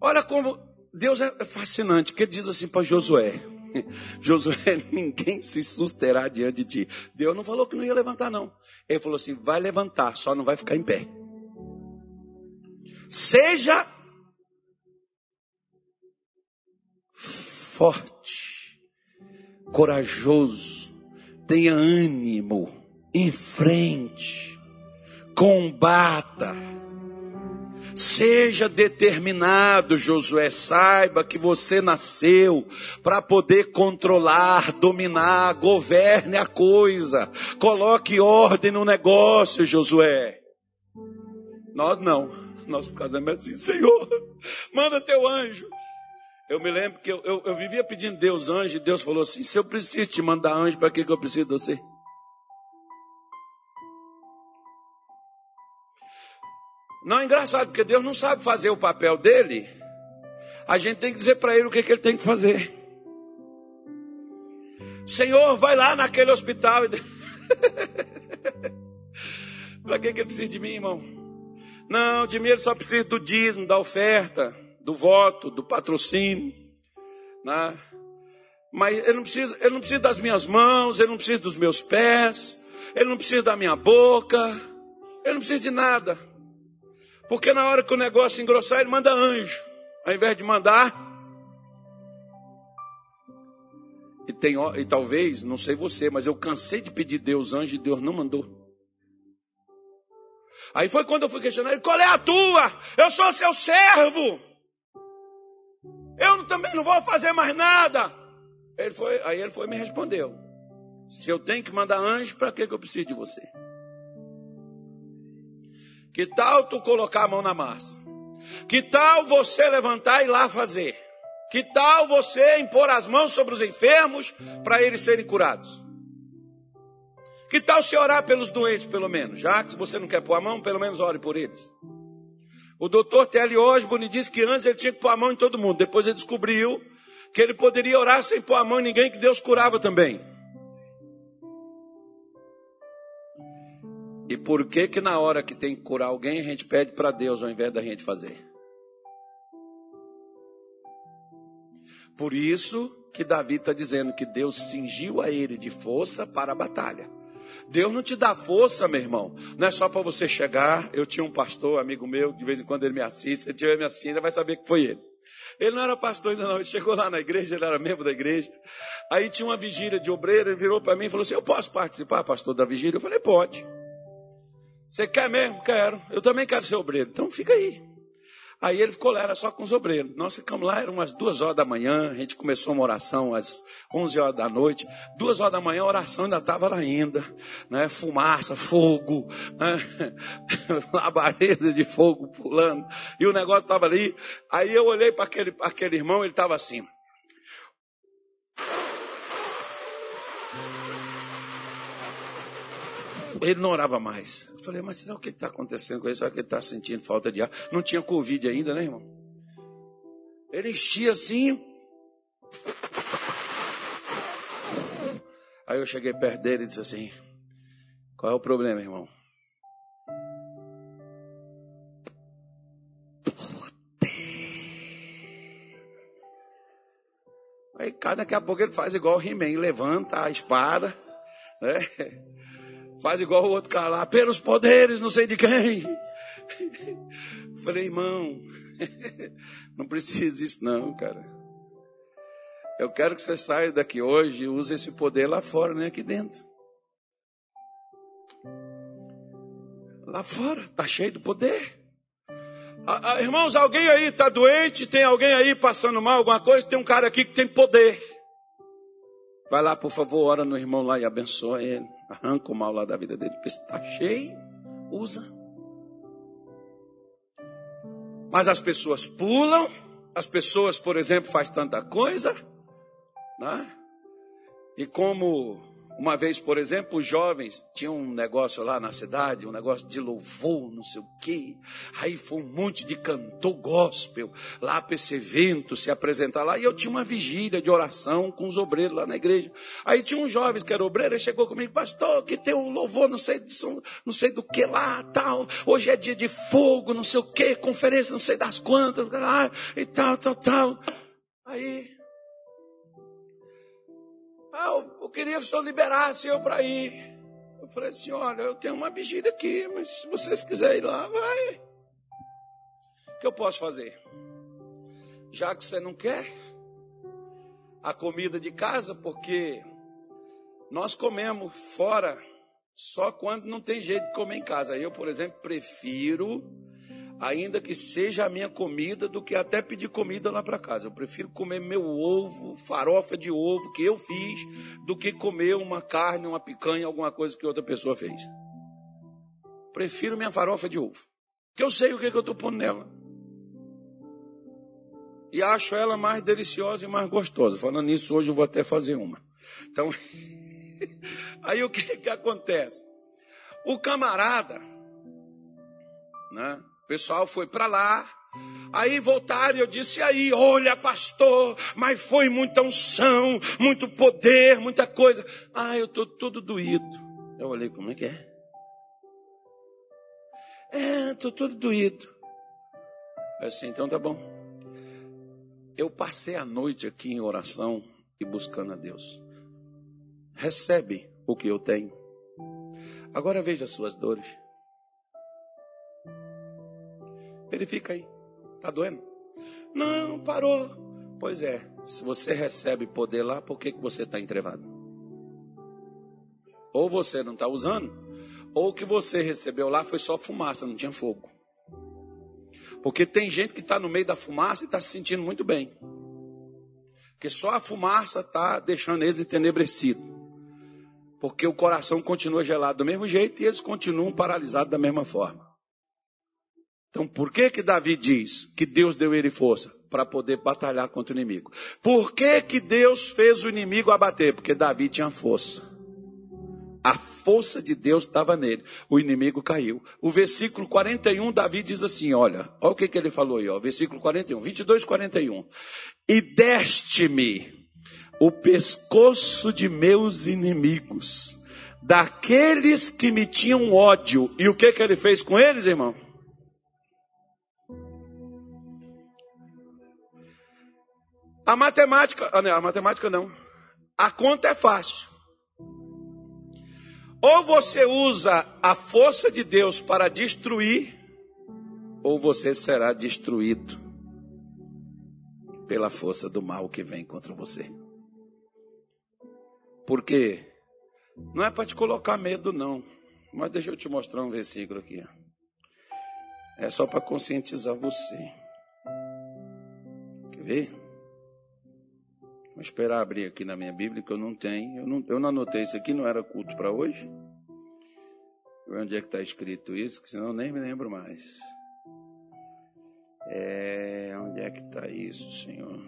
[SPEAKER 1] Olha como Deus é fascinante, que ele diz assim para Josué: Josué, ninguém se susterá diante de ti. Deus não falou que não ia levantar, não. Ele falou assim: vai levantar, só não vai ficar em pé. Seja forte, corajoso, tenha ânimo, enfrente, combata. Seja determinado, Josué, saiba que você nasceu para poder controlar, dominar, governe a coisa. Coloque ordem no negócio, Josué. Nós não. Nós ficamos assim, Senhor, manda teu anjo. Eu me lembro que eu, eu, eu vivia pedindo Deus anjo, e Deus falou assim: se eu preciso te mandar anjo, para que, que eu preciso de você? Não é engraçado, porque Deus não sabe fazer o papel dele. A gente tem que dizer para ele o que, que ele tem que fazer. Senhor, vai lá naquele hospital. Para que, que ele precisa de mim, irmão? Não, de mim ele só precisa do dízimo, da oferta, do voto, do patrocínio. Né? Mas ele não, precisa, ele não precisa das minhas mãos, ele não precisa dos meus pés, ele não precisa da minha boca, ele não precisa de nada. Porque na hora que o negócio engrossar, ele manda anjo, ao invés de mandar. E, tem, e talvez, não sei você, mas eu cansei de pedir Deus anjo e Deus não mandou. Aí foi quando eu fui questionar ele, qual é a tua? Eu sou seu servo. Eu também não vou fazer mais nada. Ele foi, aí ele foi e me respondeu. Se eu tenho que mandar anjo, para que, que eu preciso de você? Que tal tu colocar a mão na massa? Que tal você levantar e lá fazer? Que tal você impor as mãos sobre os enfermos para eles serem curados? Que tal se orar pelos doentes, pelo menos? Já que você não quer pôr a mão, pelo menos ore por eles. O doutor Telly Osborne disse que antes ele tinha que pôr a mão em todo mundo. Depois ele descobriu que ele poderia orar sem pôr a mão em ninguém, que Deus curava também. E por que que na hora que tem que curar alguém, a gente pede para Deus ao invés da gente fazer? Por isso que Davi está dizendo que Deus cingiu a ele de força para a batalha. Deus não te dá força, meu irmão. Não é só para você chegar. Eu tinha um pastor, amigo meu, de vez em quando ele me assiste. Se ele tiver me assistindo, vai saber que foi ele. Ele não era pastor ainda não, ele chegou lá na igreja, ele era membro da igreja. Aí tinha uma vigília de obreiro, ele virou para mim e falou assim: Eu posso participar, pastor, da vigília? Eu falei: Pode. Você quer mesmo? Quero. Eu também quero ser obreiro. Então fica aí. Aí ele ficou lá, era só com os obreiros. Nós ficamos lá, eram umas duas horas da manhã, a gente começou uma oração às onze horas da noite. Duas horas da manhã, a oração ainda estava lá ainda. Né? Fumaça, fogo, né? labareda de fogo pulando. E o negócio estava ali. Aí eu olhei para aquele, aquele irmão, ele estava assim. Ele não orava mais. Eu falei, mas será o que está acontecendo com ele? Será que ele está sentindo falta de ar? Não tinha Covid ainda, né, irmão? Ele enchia assim. Aí eu cheguei perto dele e disse assim: Qual é o problema, irmão? Aí daqui a pouco ele faz igual o He-Man, levanta a espada, né? Faz igual o outro cara lá, pelos poderes, não sei de quem. Falei, irmão, não precisa disso não, cara. Eu quero que você saia daqui hoje e use esse poder lá fora, nem aqui dentro. Lá fora, está cheio de poder. Ah, ah, irmãos, alguém aí está doente? Tem alguém aí passando mal, alguma coisa? Tem um cara aqui que tem poder. Vai lá, por favor, ora no irmão lá e abençoa ele. Arranca o mal lá da vida dele, porque está cheio, usa. Mas as pessoas pulam, as pessoas, por exemplo, faz tanta coisa, né? E como uma vez, por exemplo, os jovens tinham um negócio lá na cidade, um negócio de louvor, não sei o quê. Aí foi um monte de cantor gospel lá para esse evento se apresentar lá. E eu tinha uma vigília de oração com os obreiros lá na igreja. Aí tinha um jovem que era obreiro, ele chegou comigo, pastor, que tem um louvor, não sei, não sei do que lá, tal. Hoje é dia de fogo, não sei o quê, conferência, não sei das quantas, e tal, tal, tal. Aí ah, eu queria que o senhor liberasse eu para ir. Eu falei assim: olha, eu tenho uma vigília aqui, mas se vocês quiserem ir lá, vai. O que eu posso fazer? Já que você não quer a comida de casa, porque nós comemos fora só quando não tem jeito de comer em casa. Eu, por exemplo, prefiro ainda que seja a minha comida, do que até pedir comida lá para casa. Eu prefiro comer meu ovo, farofa de ovo que eu fiz, do que comer uma carne, uma picanha, alguma coisa que outra pessoa fez. Prefiro minha farofa de ovo, que eu sei o que, que eu estou pondo nela. E acho ela mais deliciosa e mais gostosa. Falando nisso, hoje eu vou até fazer uma. Então, aí o que, que acontece? O camarada, né? O pessoal foi para lá, Aí voltaram e eu disse aí, olha pastor, mas foi muita unção, muito poder, muita coisa. Ah, eu estou todo doído. Eu olhei, como é que é? É, estou todo doído. Eu assim, então tá bom. Eu passei a noite aqui em oração e buscando a Deus. Recebe o que eu tenho. Agora veja as suas dores. Verifica aí. Está doendo? Não, parou. Pois é, se você recebe poder lá, por que, que você está entrevado? Ou você não está usando, ou o que você recebeu lá foi só fumaça, não tinha fogo. Porque tem gente que está no meio da fumaça e está se sentindo muito bem. Porque só a fumaça está deixando eles entenebrecidos. Porque o coração continua gelado do mesmo jeito e eles continuam paralisados da mesma forma. Então, por que que Davi diz que Deus deu ele força? Para poder batalhar contra o inimigo. Por que que Deus fez o inimigo abater? Porque Davi tinha força. A força de Deus estava nele. O inimigo caiu. O versículo 41, Davi diz assim: olha, olha o que, que ele falou aí, ó, versículo 41, 22, 41. E deste-me o pescoço de meus inimigos, daqueles que me tinham ódio. E o que, que ele fez com eles, irmão? A matemática, ah, a matemática não. A conta é fácil. Ou você usa a força de Deus para destruir, ou você será destruído pela força do mal que vem contra você. Porque não é para te colocar medo, não. Mas deixa eu te mostrar um versículo aqui. É só para conscientizar você. Quer ver? Vou esperar abrir aqui na minha Bíblia, que eu não tenho. Eu não, eu não anotei isso aqui, não era culto para hoje. Onde é que está escrito isso? Que senão eu nem me lembro mais. É, onde é que está isso, Senhor?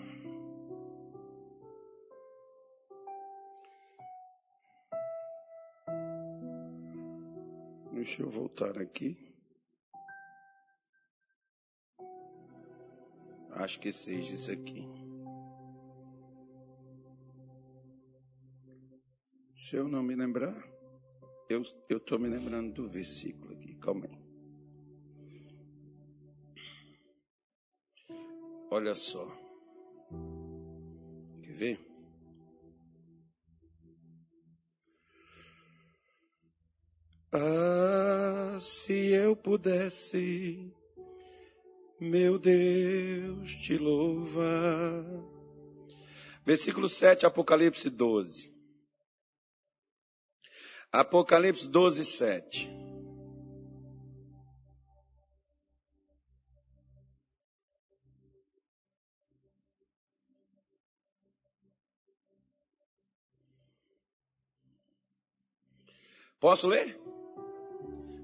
[SPEAKER 1] Deixa eu voltar aqui. Acho que seja isso aqui. Se eu não me lembrar, eu estou me lembrando do versículo aqui, calma aí. Olha só. Quer ver? Ah, se eu pudesse, meu Deus, te louvar. Versículo 7, Apocalipse 12. Apocalipse 12, 7. Posso ler?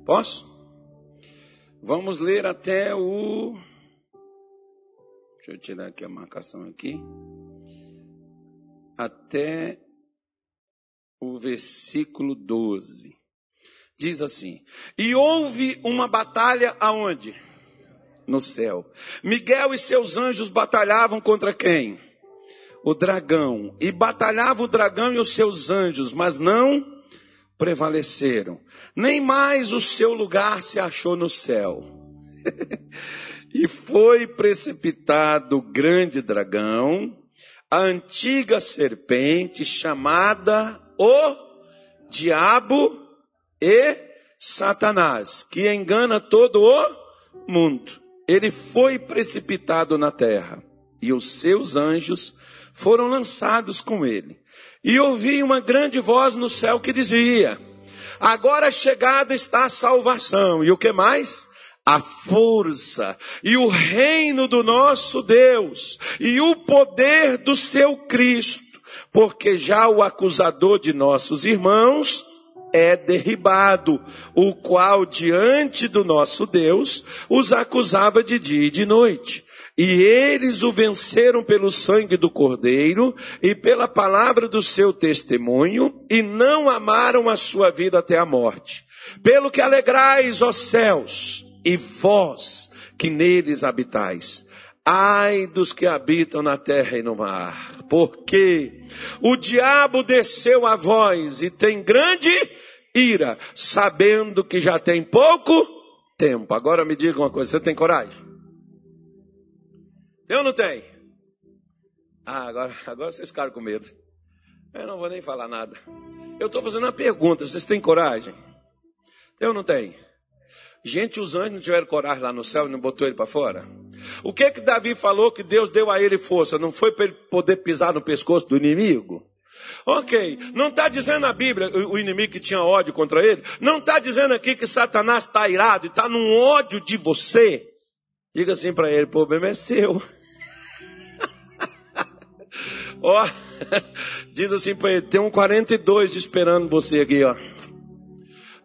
[SPEAKER 1] Posso? Vamos ler até o. Deixa eu tirar aqui a marcação aqui. Até o versículo 12. Diz assim: E houve uma batalha aonde? No céu. Miguel e seus anjos batalhavam contra quem? O dragão. E batalhava o dragão e os seus anjos, mas não prevaleceram. Nem mais o seu lugar se achou no céu. e foi precipitado o grande dragão, a antiga serpente chamada o diabo e Satanás, que engana todo o mundo. Ele foi precipitado na terra e os seus anjos foram lançados com ele. E ouvi uma grande voz no céu que dizia: Agora chegada está a salvação. E o que mais? a força e o reino do nosso Deus e o poder do seu Cristo porque já o acusador de nossos irmãos é derribado, o qual diante do nosso Deus os acusava de dia e de noite. E eles o venceram pelo sangue do Cordeiro e pela palavra do seu testemunho, e não amaram a sua vida até a morte. Pelo que alegrais, ó céus, e vós que neles habitais. Ai dos que habitam na terra e no mar, porque o diabo desceu a vós e tem grande ira, sabendo que já tem pouco tempo. Agora me diga uma coisa, você tem coragem? Tem ou não tem? Ah, agora, agora vocês ficaram com medo. Eu não vou nem falar nada. Eu estou fazendo uma pergunta, vocês têm coragem? Tem ou não tem? Gente, os anjos não tiveram coragem lá no céu e não botou ele para fora? O que que Davi falou que Deus deu a ele força? Não foi para ele poder pisar no pescoço do inimigo? Ok, não está dizendo a Bíblia, o inimigo que tinha ódio contra ele, não está dizendo aqui que Satanás está irado e está num ódio de você. Diga assim para ele: o problema é seu. ó, diz assim para ele: tem um 42 esperando você aqui, ó.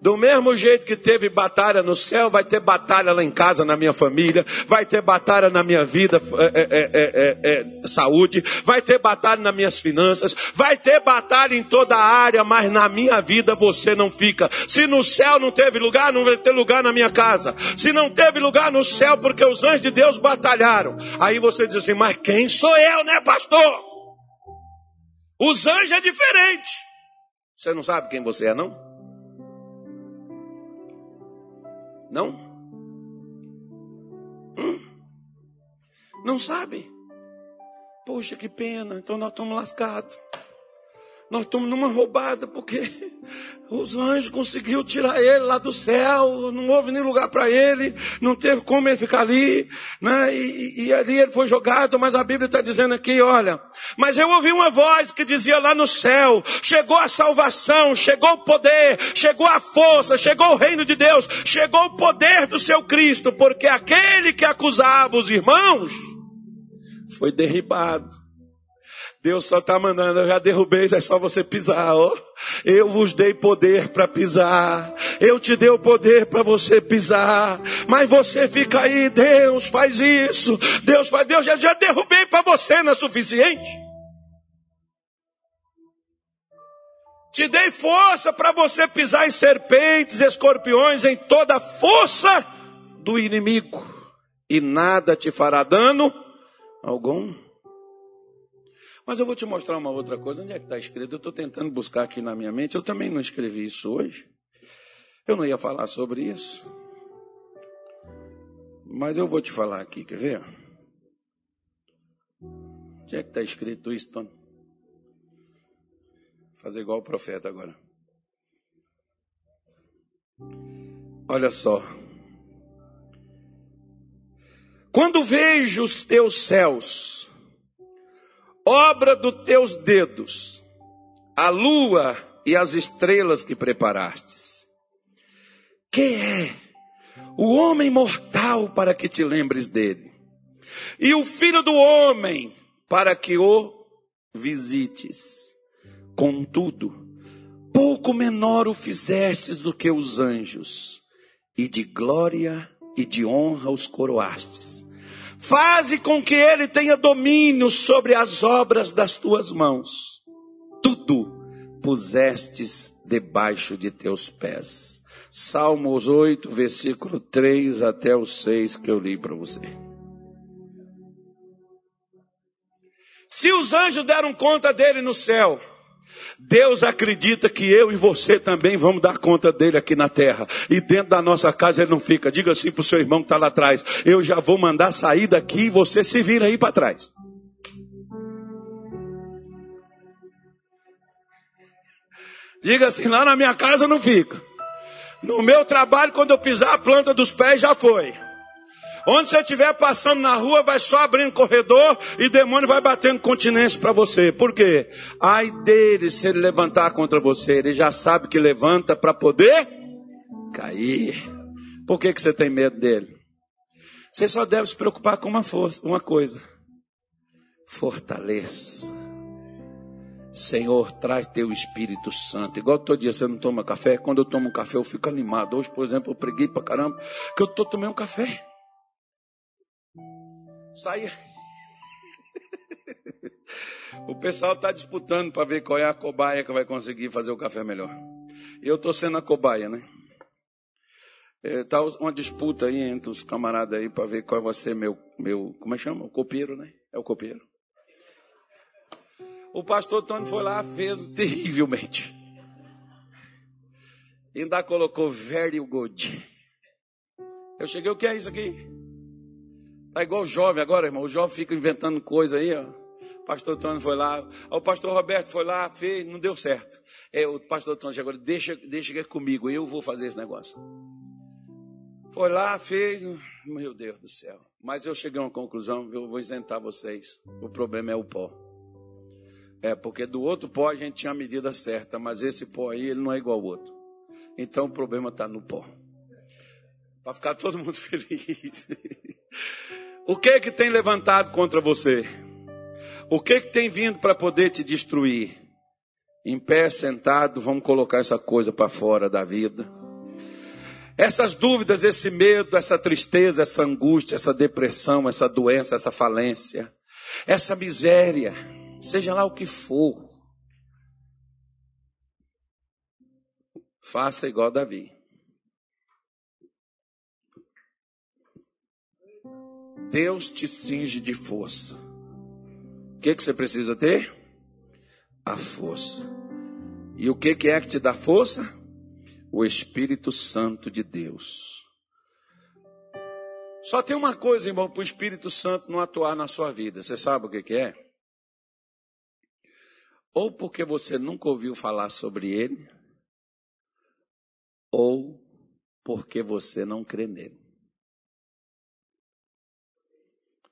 [SPEAKER 1] Do mesmo jeito que teve batalha no céu, vai ter batalha lá em casa, na minha família, vai ter batalha na minha vida, é, é, é, saúde, vai ter batalha nas minhas finanças, vai ter batalha em toda a área, mas na minha vida você não fica. Se no céu não teve lugar, não vai ter lugar na minha casa. Se não teve lugar no céu, porque os anjos de Deus batalharam. Aí você diz assim, mas quem sou eu, né, pastor? Os anjos é diferente. Você não sabe quem você é, não? Não? Hum? Não sabe? Poxa, que pena, então nós estamos lascados. Nós estamos numa roubada, porque os anjos conseguiu tirar ele lá do céu, não houve nem lugar para ele, não teve como ele ficar ali, né? E, e ali ele foi jogado, mas a Bíblia está dizendo aqui, olha, mas eu ouvi uma voz que dizia lá no céu, chegou a salvação, chegou o poder, chegou a força, chegou o reino de Deus, chegou o poder do seu Cristo, porque aquele que acusava os irmãos foi derribado. Deus só está mandando, eu já derrubei, é só você pisar, ó. Eu vos dei poder para pisar. Eu te dei o poder para você pisar. Mas você fica aí, Deus faz isso. Deus faz, Deus já, já derrubei para você, não é suficiente? Te dei força para você pisar em serpentes, escorpiões, em toda a força do inimigo. E nada te fará dano algum. Mas eu vou te mostrar uma outra coisa. Onde é que está escrito? Eu estou tentando buscar aqui na minha mente. Eu também não escrevi isso hoje. Eu não ia falar sobre isso. Mas eu vou te falar aqui, quer ver? Onde é que está escrito isso, Tony? Fazer igual o profeta agora. Olha só. Quando vejo os teus céus, obra dos teus dedos, a lua e as estrelas que preparastes. Quem é o homem mortal para que te lembres dele? E o filho do homem para que o visites. Contudo, pouco menor o fizestes do que os anjos, e de glória e de honra os coroastes. Faze com que ele tenha domínio sobre as obras das tuas mãos. Tudo pusestes debaixo de teus pés. Salmos 8, versículo 3 até o 6 que eu li para você. Se os anjos deram conta dele no céu, Deus acredita que eu e você também vamos dar conta dele aqui na terra. E dentro da nossa casa ele não fica. Diga assim para o seu irmão que está lá atrás: Eu já vou mandar sair daqui e você se vira aí para trás. Diga assim: lá na minha casa não fica. No meu trabalho, quando eu pisar a planta dos pés, já foi. Onde você estiver passando na rua, vai só abrindo corredor e demônio vai batendo continência para você. Por quê? Ai dele se ele levantar contra você. Ele já sabe que levanta para poder cair. Por que, que você tem medo dele? Você só deve se preocupar com uma, força, uma coisa: fortaleça. Senhor, traz teu Espírito Santo. Igual todo dia você não toma café. Quando eu tomo um café, eu fico animado. Hoje, por exemplo, eu preguei para caramba, que eu estou tomando um café. Saia. O pessoal está disputando para ver qual é a cobaia que vai conseguir fazer o café melhor. Eu estou sendo a cobaia, né? Está é, uma disputa aí entre os camaradas aí para ver qual vai ser meu, meu, como é que chama? O copeiro, né? É o copeiro. O pastor Tony foi lá, fez terrivelmente. Ainda colocou very good. Eu cheguei, o que é isso aqui? Tá igual o jovem agora, irmão. O jovem fica inventando coisa aí, ó. O pastor Tony foi lá. O pastor Roberto foi lá, fez, não deu certo. É, o pastor Tony chegou, deixa, deixa comigo, eu vou fazer esse negócio. Foi lá, fez, meu Deus do céu. Mas eu cheguei a uma conclusão, eu vou isentar vocês. O problema é o pó. É, porque do outro pó a gente tinha a medida certa, mas esse pó aí, ele não é igual ao outro. Então o problema está no pó. Para ficar todo mundo feliz. O que é que tem levantado contra você? O que é que tem vindo para poder te destruir? Em pé, sentado, vamos colocar essa coisa para fora da vida. Essas dúvidas, esse medo, essa tristeza, essa angústia, essa depressão, essa doença, essa falência, essa miséria, seja lá o que for, faça igual Davi. Deus te cinge de força. O que, que você precisa ter? A força. E o que, que é que te dá força? O Espírito Santo de Deus. Só tem uma coisa, irmão, para o Espírito Santo não atuar na sua vida. Você sabe o que, que é? Ou porque você nunca ouviu falar sobre ele, ou porque você não crê nele.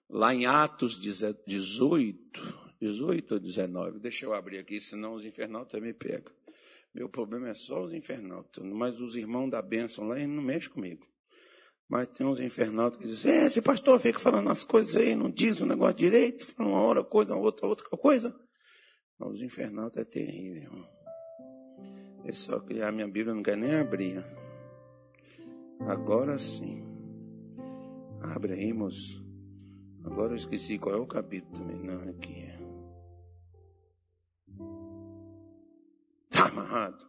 [SPEAKER 1] Lá em Atos 18, 18 ou 19, deixa eu abrir aqui, senão os infernautas me pegam. Meu problema é só os infernautas, mas os irmãos da bênção lá, eles não mexem comigo. Mas tem uns infernautas que dizem, é, esse pastor fica falando as coisas aí, não diz o negócio direito, fala uma hora coisa, outra, outra coisa. Mas os infernautas é terrível, irmão. É só que a minha Bíblia não quer nem abrir. Agora sim. Abre aí, moço. Agora eu esqueci qual é o capítulo também. Não, aqui. Está amarrado.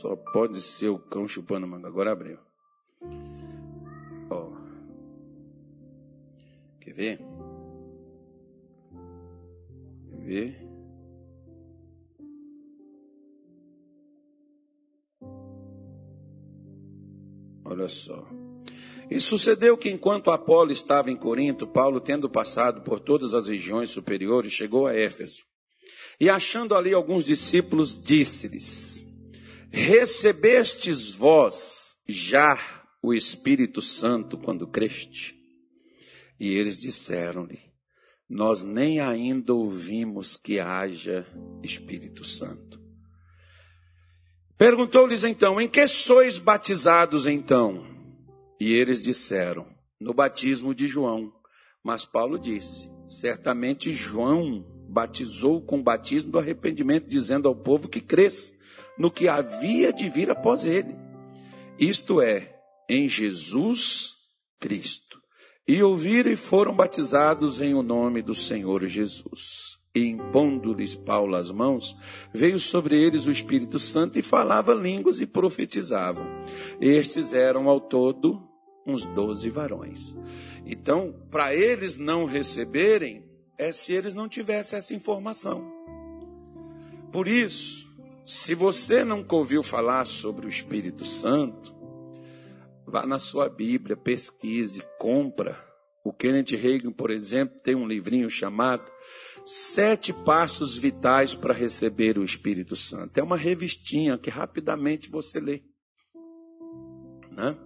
[SPEAKER 1] Só pode ser o cão chupando manga. Agora abriu. Ó. Quer ver? Quer ver? Olha só. E sucedeu que enquanto Apolo estava em Corinto, Paulo, tendo passado por todas as regiões superiores, chegou a Éfeso. E achando ali alguns discípulos, disse-lhes: Recebestes vós já o Espírito Santo quando creste? E eles disseram-lhe: Nós nem ainda ouvimos que haja Espírito Santo. Perguntou-lhes então: Em que sois batizados então? E eles disseram: No batismo de João. Mas Paulo disse: Certamente João batizou com o batismo do arrependimento, dizendo ao povo que cresça no que havia de vir após ele. Isto é, em Jesus Cristo. E ouviram e foram batizados em o nome do Senhor Jesus. E impondo-lhes Paulo as mãos, veio sobre eles o Espírito Santo e falava línguas e profetizavam. Estes eram ao todo uns doze varões. Então, para eles não receberem, é se eles não tivessem essa informação. Por isso, se você nunca ouviu falar sobre o Espírito Santo, vá na sua Bíblia, pesquise, compra. O Kenneth Reagan, por exemplo, tem um livrinho chamado Sete Passos Vitais para Receber o Espírito Santo. É uma revistinha que rapidamente você lê. Né?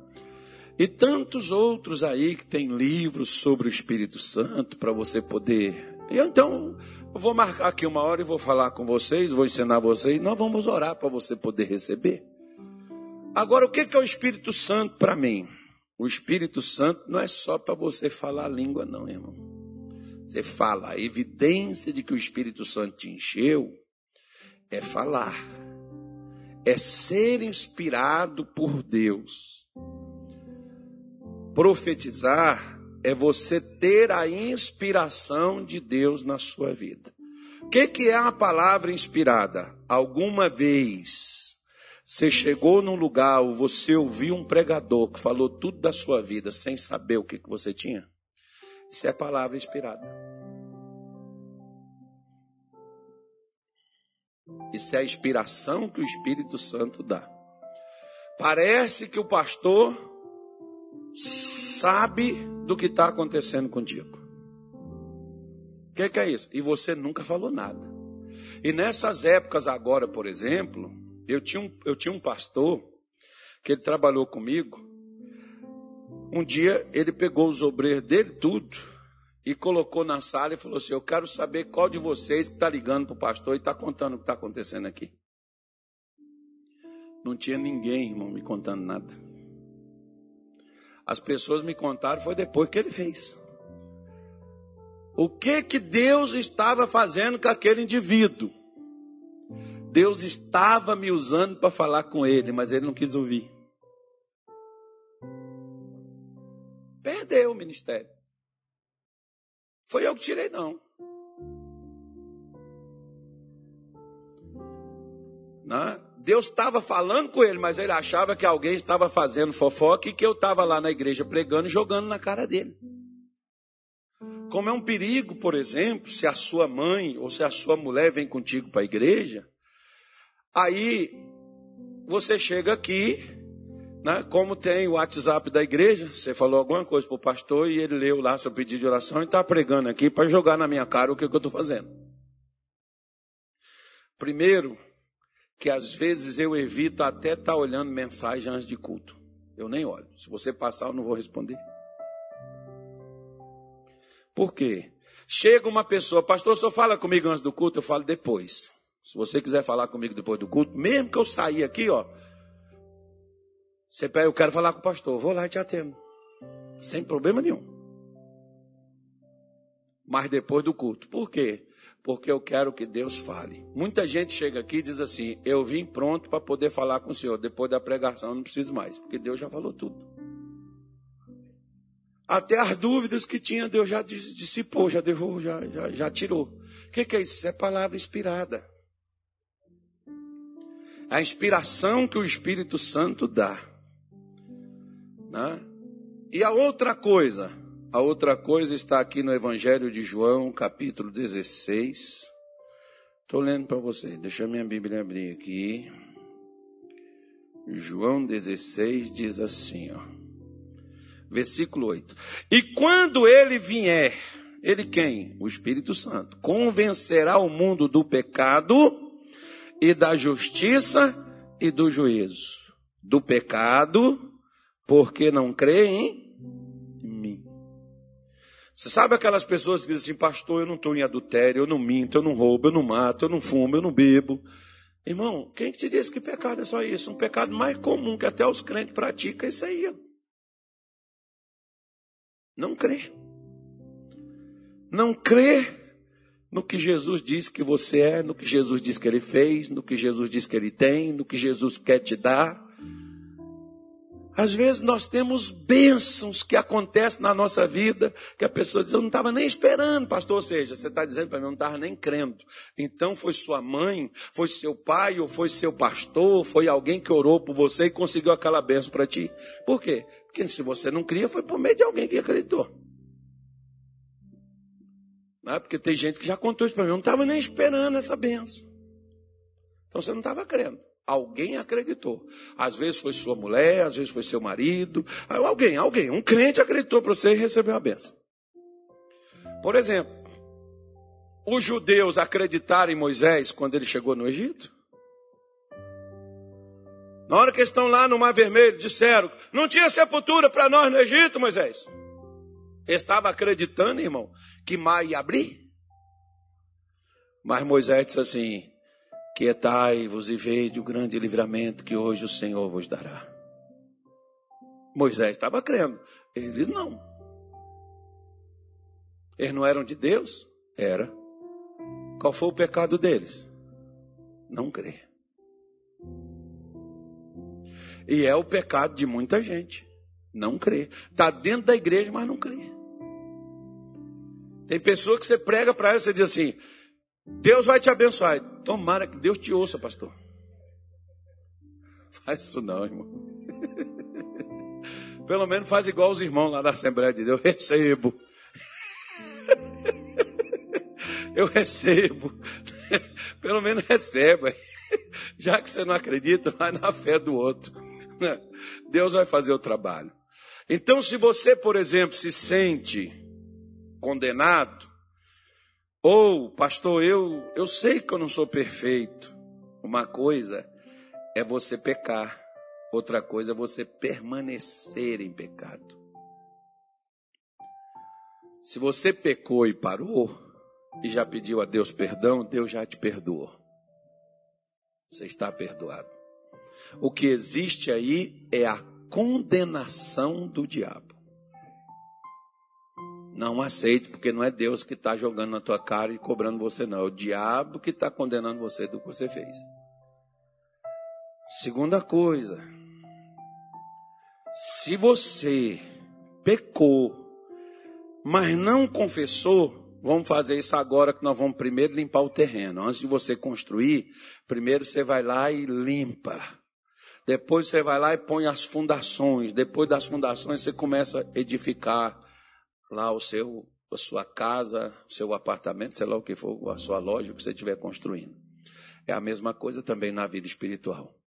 [SPEAKER 1] E tantos outros aí que tem livros sobre o Espírito Santo para você poder. E então, eu vou marcar aqui uma hora e vou falar com vocês, vou ensinar vocês. Nós vamos orar para você poder receber. Agora, o que é o Espírito Santo para mim? O Espírito Santo não é só para você falar a língua, não, irmão. Você fala, a evidência de que o Espírito Santo te encheu é falar, é ser inspirado por Deus. Profetizar é você ter a inspiração de Deus na sua vida. O que, que é a palavra inspirada? Alguma vez Você chegou num lugar, você ouviu um pregador que falou tudo da sua vida sem saber o que, que você tinha? Isso é palavra inspirada. Isso é a inspiração que o Espírito Santo dá. Parece que o pastor sabe do que está acontecendo contigo. O que, que é isso? E você nunca falou nada. E nessas épocas agora, por exemplo, eu tinha um, eu tinha um pastor que ele trabalhou comigo. Um dia ele pegou os obreiros dele tudo e colocou na sala e falou assim: Eu quero saber qual de vocês que está ligando para o pastor e está contando o que está acontecendo aqui. Não tinha ninguém, irmão, me contando nada. As pessoas me contaram foi depois que ele fez. O que que Deus estava fazendo com aquele indivíduo? Deus estava me usando para falar com ele, mas ele não quis ouvir. Perdeu o ministério. Foi eu que tirei, não. Né? Deus estava falando com ele, mas ele achava que alguém estava fazendo fofoca e que eu estava lá na igreja pregando e jogando na cara dele. Como é um perigo, por exemplo, se a sua mãe ou se a sua mulher vem contigo para a igreja, aí você chega aqui, né, como tem o WhatsApp da igreja, você falou alguma coisa para o pastor e ele leu lá seu pedido de oração e está pregando aqui para jogar na minha cara o que, que eu estou fazendo. Primeiro, que às vezes eu evito até estar tá olhando mensagem antes de culto. Eu nem olho. Se você passar, eu não vou responder. Por quê? Chega uma pessoa, pastor, só fala comigo antes do culto, eu falo depois. Se você quiser falar comigo depois do culto, mesmo que eu sair aqui, ó, você pede, eu quero falar com o pastor, vou lá e te atendo. Sem problema nenhum. Mas depois do culto. Por quê? Porque eu quero que Deus fale. Muita gente chega aqui e diz assim: Eu vim pronto para poder falar com o Senhor. Depois da pregação, não preciso mais, porque Deus já falou tudo. Até as dúvidas que tinha, Deus já dissipou, já, devou, já, já, já tirou. O que, que é isso? Isso é palavra inspirada. A inspiração que o Espírito Santo dá. Né? E a outra coisa, a outra coisa está aqui no Evangelho de João, capítulo 16. Estou lendo para você, deixa minha Bíblia abrir aqui. João 16 diz assim, ó. Versículo 8. E quando ele vier, ele quem? O Espírito Santo. Convencerá o mundo do pecado e da justiça e do juízo. Do pecado, porque não crê em. Você sabe aquelas pessoas que dizem assim, pastor, eu não estou em adultério, eu não minto, eu não roubo, eu não mato, eu não fumo, eu não bebo. Irmão, quem te disse que pecado é só isso? Um pecado mais comum que até os crentes praticam é isso aí. Não crê. Não crê no que Jesus diz que você é, no que Jesus diz que ele fez, no que Jesus diz que ele tem, no que Jesus quer te dar. Às vezes nós temos bênçãos que acontecem na nossa vida, que a pessoa diz, eu não estava nem esperando, pastor. Ou seja, você está dizendo para mim, eu não estava nem crendo. Então foi sua mãe, foi seu pai, ou foi seu pastor, foi alguém que orou por você e conseguiu aquela bênção para ti. Por quê? Porque se você não cria, foi por meio de alguém que acreditou. Não é? Porque tem gente que já contou isso para mim, eu não estava nem esperando essa bênção. Então você não estava crendo. Alguém acreditou. Às vezes foi sua mulher, às vezes foi seu marido. Alguém, alguém, um crente acreditou para você e recebeu a benção. Por exemplo, os judeus acreditaram em Moisés quando ele chegou no Egito? Na hora que estão lá no Mar Vermelho, disseram: Não tinha sepultura para nós no Egito, Moisés. Estava acreditando, irmão, que mar ia abrir. Mas Moisés disse assim: Quietai-vos e vede o grande livramento que hoje o Senhor vos dará. Moisés estava crendo, eles não. Eles não eram de Deus? Era. Qual foi o pecado deles? Não crer. E é o pecado de muita gente. Não crer. Está dentro da igreja, mas não crê. Tem pessoa que você prega para ela e você diz assim: Deus vai te abençoar. Tomara que Deus te ouça, pastor. Faz isso não, irmão. Pelo menos faz igual os irmãos lá da Assembleia de Deus. Eu recebo. Eu recebo. Pelo menos receba. Já que você não acredita, vai na fé do outro. Deus vai fazer o trabalho. Então, se você, por exemplo, se sente condenado, ou, pastor, eu, eu sei que eu não sou perfeito. Uma coisa é você pecar, outra coisa é você permanecer em pecado. Se você pecou e parou, e já pediu a Deus perdão, Deus já te perdoou. Você está perdoado. O que existe aí é a condenação do diabo. Não aceite, porque não é Deus que está jogando na tua cara e cobrando você, não. É o diabo que está condenando você do que você fez. Segunda coisa, se você pecou, mas não confessou, vamos fazer isso agora que nós vamos primeiro limpar o terreno. Antes de você construir, primeiro você vai lá e limpa. Depois você vai lá e põe as fundações. Depois das fundações você começa a edificar lá o seu, a sua casa, o seu apartamento, sei lá o que for, a sua loja, o que você estiver construindo. É a mesma coisa também na vida espiritual.